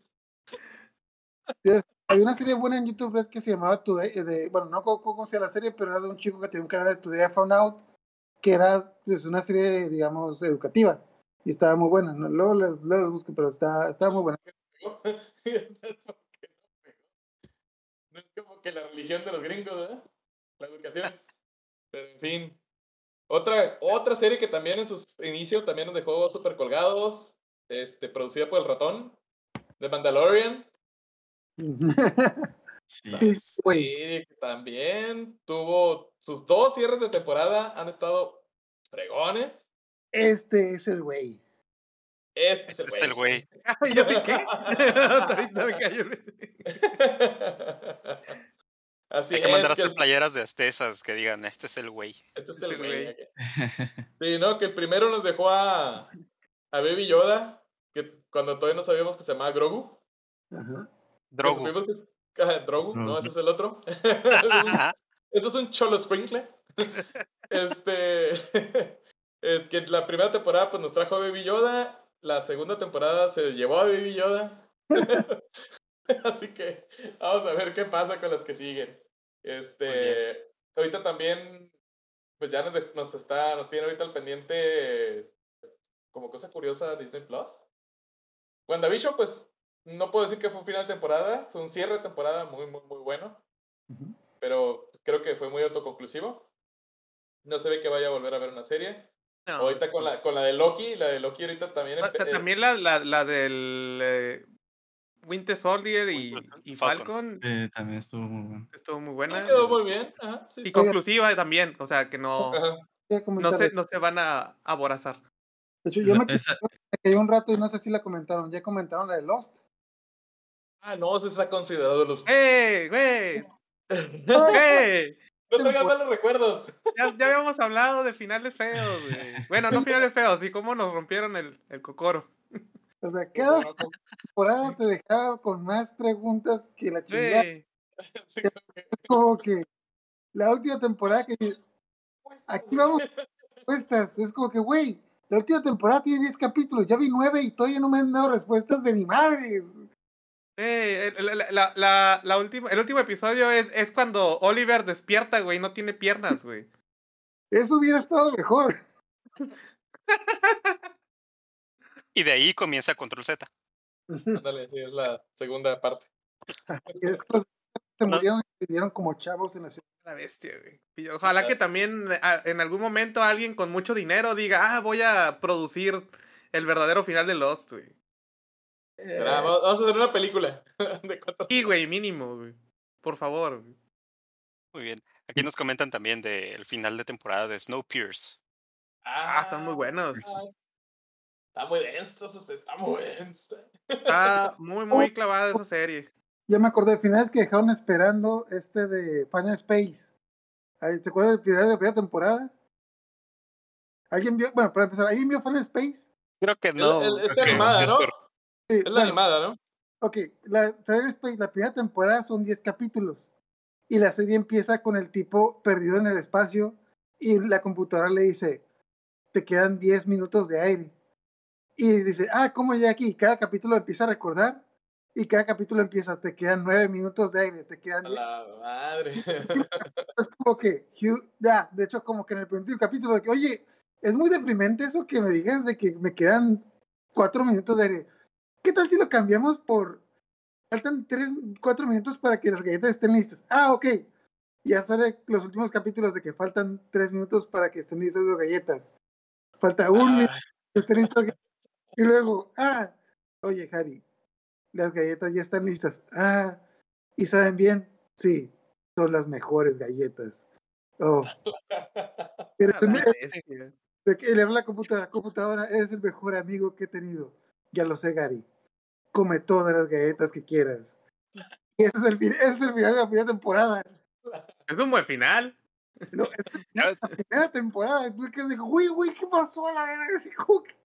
Hay una serie buena en YouTube Red que se llamaba Today, eh, de, bueno, no cómo se la serie, pero era de un chico que tenía un canal de Today I Found Out, que era pues, una serie, digamos, educativa. Y estaba muy buena. ¿no? Luego las, luego las busco, pero estaba muy buena. No es como que la religión de los gringos, ¿eh? La educación. Pero en fin. Otra, otra serie que también en sus inicios también nos dejó súper colgados. Este, producida por el ratón. The Mandalorian. Sí. También tuvo sus dos cierres de temporada. Han estado fregones. Este es el güey. Este es Es el güey. Ay, ¿Yo sí qué? Ahorita me cayó. Así Hay que es, mandar que el- playeras de estesas que digan, este es el güey. este es el Este güey, güey. Sí, no, que el primero nos dejó a, a Baby Yoda, que cuando todavía no sabíamos que se llamaba Grogu. Ajá. supimos que- ajá, Drogu, no, ese es el otro. Eso es un cholo sprinkle. este. es que la primera temporada pues nos trajo a Baby Yoda. La segunda temporada se llevó a Baby Yoda. Así que vamos a ver qué pasa con las que siguen. Este. Ahorita también. Pues ya nos, está. Nos tiene ahorita al pendiente. Como cosa curiosa Disney Plus. WandaVision, pues. No puedo decir que fue un final de temporada. Fue un cierre de temporada muy, muy, muy bueno pero creo que fue muy autoconclusivo. No se ve que vaya a volver a ver una serie. No, ahorita con la, con la de Loki, la de Loki ahorita también. Ah, eh, También la, la, la del eh, Winter Soldier y, y Falcon. Falcon Sí, también estuvo muy bueno. estuvo muy sí, buena. quedó muy bien. Ajá, sí, Y conclusiva también, o sea que no, no, se, no se van a aborazar. De hecho, yo me Esa- quedé un rato y no sé si la comentaron. ¿Ya comentaron la de Lost? Ah, no, se está considerado los. ¡Ey, güey! no ¡Ey! traigan malos recuerdos. Ya, ya habíamos hablado de finales feos, güey. Bueno, no finales feos, sí cómo nos rompieron el, el cocoro. O sea, cada temporada te dejaba con más preguntas que la chingada. Sí. como que- Es como que la última temporada que aquí vamos respuestas. Es como que, güey, la última temporada tiene 10 capítulos, ya vi 9 y todavía no me han dado respuestas de ni madres. La, la, la, la última, el último episodio es, es cuando Oliver despierta, güey, no tiene piernas, güey. Eso hubiera estado mejor. Y de ahí comienza Control Z. Ándale, sí, es la segunda parte. Es que los se murieron y vivieron como chavos en la ciudad. La bestia, güey. Ojalá que también a- en algún momento alguien con mucho dinero diga, ah, voy a producir el verdadero final de Lost, güey. Eh, Vamos a hacer una película. de cuatro- Y, güey, mínimo, güey. Por favor. güey. Muy bien. Aquí nos comentan también del final de temporada de Snowpiercer. Ah, están muy buenos. Está muy denso, está muy denso. Está muy, muy clavada esa serie. ya me acordé, finales que dejaron esperando este de Final Space. ¿Te acuerdas del final de la primera temporada? ¿Alguien vio? Bueno, para empezar, ¿alguien vio Final Space? Creo que El- el- es que animada, ¿no? Sí, Es la bueno, animada, ¿no? Ok, la, Final Space, la primera temporada son 10 capítulos. Y la serie empieza con el tipo perdido en el espacio y la computadora le dice, te quedan 10 minutos de aire. Y dice, ah, ¿cómo ya aquí? Cada capítulo empieza a recordar y cada capítulo empieza, te quedan 9 minutos de aire, te quedan 10. la madre. Es como que, Hugh- ya, de hecho, como que en el primer capítulo, de que, oye, es muy deprimente eso que me digas de que me quedan 4 minutos de aire. ¿Qué tal si lo cambiamos por, faltan 3, 4 minutos para que las galletas estén listas? Ah, ok. Ya sale los últimos capítulos de que faltan 3 minutos para que estén listas las galletas. Falta un minuto Ah, para que estén listas las galletas. Y luego, ah, oye, Harry, las galletas ya están listas. Ah, ¿y saben bien? Sí, son las mejores galletas. Oh, que le habla a la computadora, computadora, eres el mejor amigo que he tenido. Ya lo sé, Gary. Come todas las galletas que quieras. Y ese es el, ese es el final de la primera temporada. Es un buen final. No, es la primera temporada. Entonces, que digo, güey, güey, ¿qué pasó a la verga?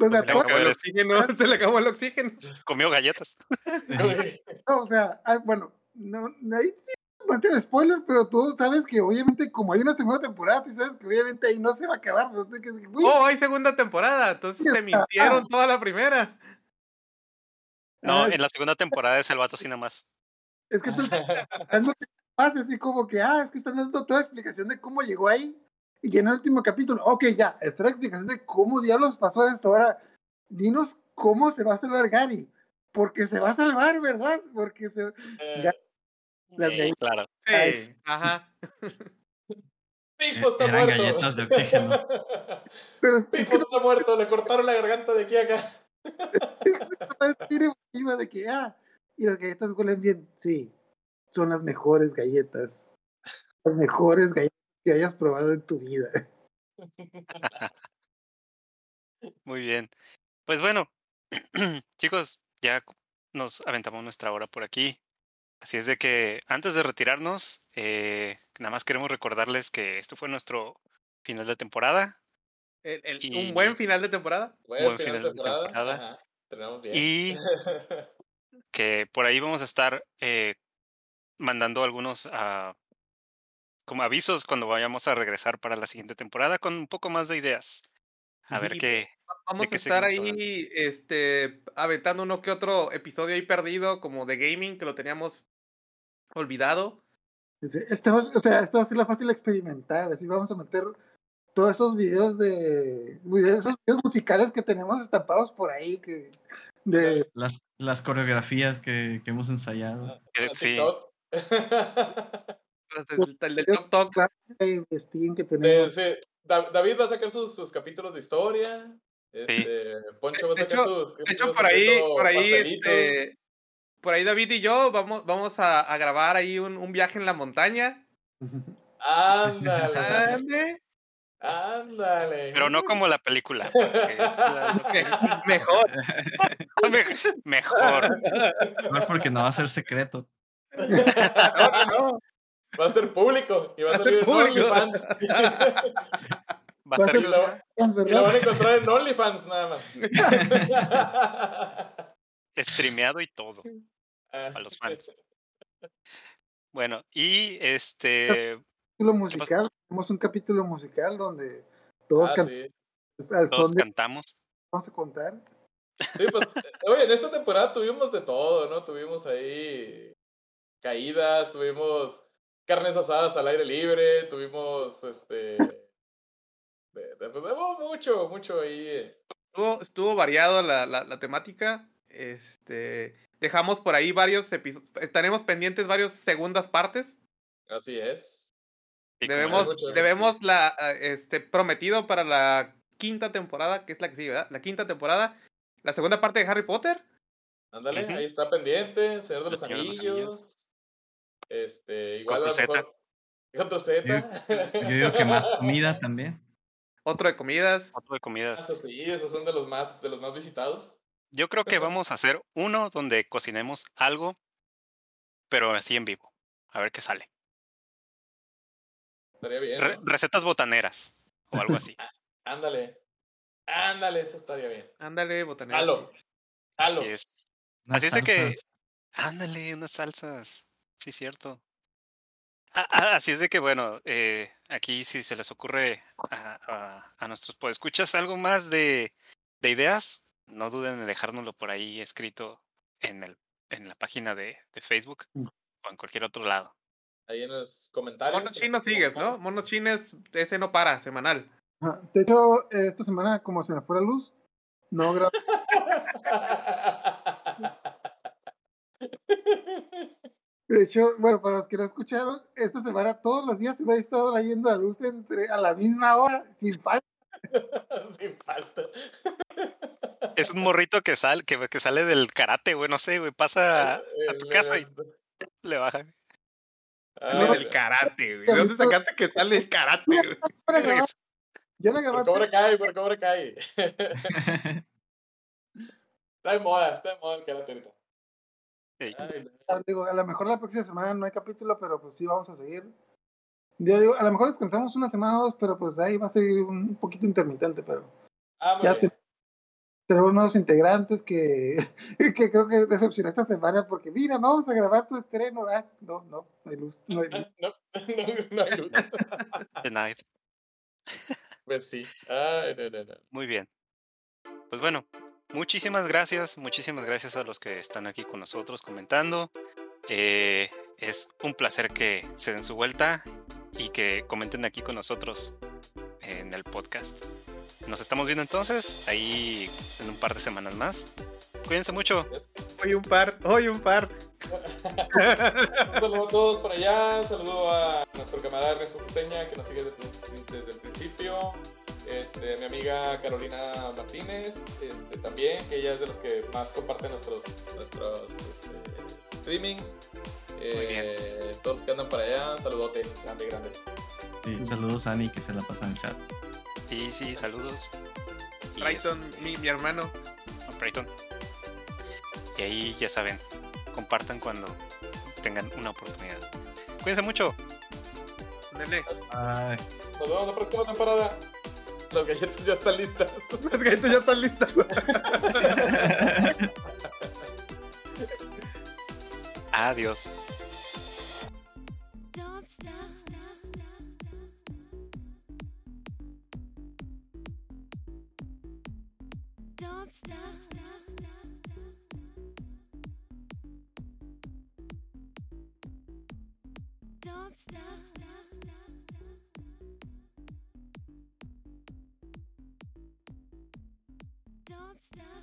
O sea, Se le acabó el oxígeno. Se le acabó el oxígeno. Comió galletas. no, o sea, ah, bueno, no, ahí sí meter spoiler, pero tú sabes que obviamente como hay una segunda temporada, tú sabes que obviamente ahí no se va a acabar. güey, Oh, hay segunda temporada, entonces se mintieron toda la primera. No, ah, en la segunda temporada es el vato nada más. Es que tú estás así como que, ah, es que están dando toda la explicación de cómo llegó ahí. Y que en el último capítulo, ok, ya, está la explicación de cómo diablos pasó esto. Ahora, dinos cómo se va a salvar Gary. Porque se va a salvar, ¿verdad? Porque se... Eh, Ya. Las galletas. claro. Sí, Ay. ajá. Pipo está Eran muerto. galletas de oxígeno. Pero es, que está muerto, le cortaron la garganta de aquí a acá. emotiva de que, ah, y las galletas huelen bien. Sí, son las mejores galletas. Las mejores galletas que hayas probado en tu vida. Muy bien. Pues bueno, chicos, ya nos aventamos nuestra hora por aquí. Así es de que antes de retirarnos, eh, nada más queremos recordarles que esto fue nuestro final de temporada El- el- Y- Un buen final de temporada. Buen final de temporada. Bien. y que por ahí vamos a estar eh, mandando algunos ah, como avisos cuando vayamos a regresar para la siguiente temporada con un poco más de ideas. A ver Y qué. Vamos a qué estar seguimos ahí, este, aventando uno que otro episodio ahí perdido, como de gaming, que lo teníamos olvidado. Este va, o sea, esta va a ser la fácil experimental. Así vamos a meter todos esos videos de. esos videos musicales que tenemos estampados por ahí. Que, de, Las, las coreografías que, que hemos ensayado. eh, A sí. El, del- el del Tok Tok. que tenemos. David va a sacar sus, sus capítulos de historia. Este, Poncho va a De sacar sus. De hecho, por ahí, por ahí, este, por ahí David y yo vamos, vamos a, a grabar ahí un, un viaje en la montaña. Ándale. Ándale. pero no como la película. porque Mejor. me- mejor. Igual porque no va a ser secreto. No, no, no. Va a ser público. Y va a Va a salir ser en público. OnlyFans. Va a ser lo, y lo van a encontrar en OnlyFans nada más. streameado y todo Ah. a los fans. Bueno, y este capítulo musical. Tenemos un capítulo musical donde todos Ah, cantamos sí. al todos son de. cantamos. Vamos a contar. Sí, pues, eh, oye, en esta temporada tuvimos de todo, ¿no? Tuvimos ahí caídas, tuvimos carnes asadas al aire libre, tuvimos, este, de, de- pues, mucho, mucho ahí. eh. Estuvo, estuvo variado la, la, la temática. Este, dejamos por ahí varios episodios. Estaremos pendientes varios segundas partes. Así es. Y debemos, mucho, mucho. debemos la, ah, este, prometido para la quinta temporada, que es la que sigue, ¿verdad? La quinta temporada. La segunda parte de Harry Potter. Ándale, ahí está pendiente, Señor de El los Señor de los Anillos. Este, igual Z. Yo digo que más comida también. Otro de comidas. otro de comidas. Eso sí, esos son de los más, de los más visitados. Yo creo que vamos a hacer uno donde cocinemos algo, pero así en vivo. A ver qué sale. Estaría bien. Recetas botaneras o algo así. Ándale. Ándale, eso estaría bien. Ándale, botanero. Halo. Halo. Así es. Unas Así es de que- salsas. Ándale, unas salsas. Sí, cierto. Ah, ah, así es de que, bueno, eh, aquí si se les ocurre a, a, a nuestros podescuchas algo más de, de ideas, no duden en dejárnoslo por ahí escrito en, el, en la página de, de Facebook Mm. o en cualquier otro lado. Ahí en los comentarios. Mono chino sigues, ¿no? Mono chines, ese no para, semanal. De hecho, esta semana, como se me fue la luz, no grabé. De hecho, bueno, para los que no escucharon, esta semana todos los días se me ha estado yendo la luz entre, a la misma hora, sin falta. Sin falta. Es un morrito que sale, que, que sale del karate, güey, no sé, güey, pasa a tu casa y le baja. Ah, Sale del karate, güey. ¿De dónde sacaste que sale el karate, güey? Yo la Por Cobra Kai, por Cobra Kai. Está de moda, está de moda el karate ahorita. Sí. Ay, no. Ah, digo, a lo mejor la próxima semana no hay capítulo, pero pues sí vamos a seguir. Yo digo, a lo mejor descansamos una semana o dos, pero pues ahí va a ser un poquito intermitente, pero Ah, ya te- tenemos nuevos integrantes que, que creo que decepcioné esta semana porque, mira, vamos a grabar tu estreno. Ah, no, no, no hay luz. No hay luz. No, no, no hay luz. Night. Pues sí. Ay, no, no, no. Muy bien. Pues bueno, muchísimas gracias, muchísimas gracias a los que están aquí con nosotros comentando. Eh, es un placer que se den su vuelta y que comenten aquí con nosotros en el podcast. Nos estamos viendo entonces ahí en un par de semanas más. Cuídense mucho. Hoy un par, hoy un par. Un saludo a todos por allá, un saludo a nuestro camarada Ernesto Peña que nos sigue desde, desde el principio, este, mi amiga Carolina Martínez, este, también, que ella es de los que más comparte nuestros, nuestros este, streamings. Muy bien. Eh, todos los que andan por allá, saludote, grande, grande. Sí, saludos a Ani que se la pasa en el chat. Sí, sí, saludos. Brighton, este, mi, mi hermano. a Brighton. Y ahí ya saben, compartan cuando tengan una oportunidad. Cuídense mucho. Nene, Ay, Nos vemos la próxima temporada. Las galletas ya están listas. las galletas ya están listas. Adiós. Don't stop. Don't stop.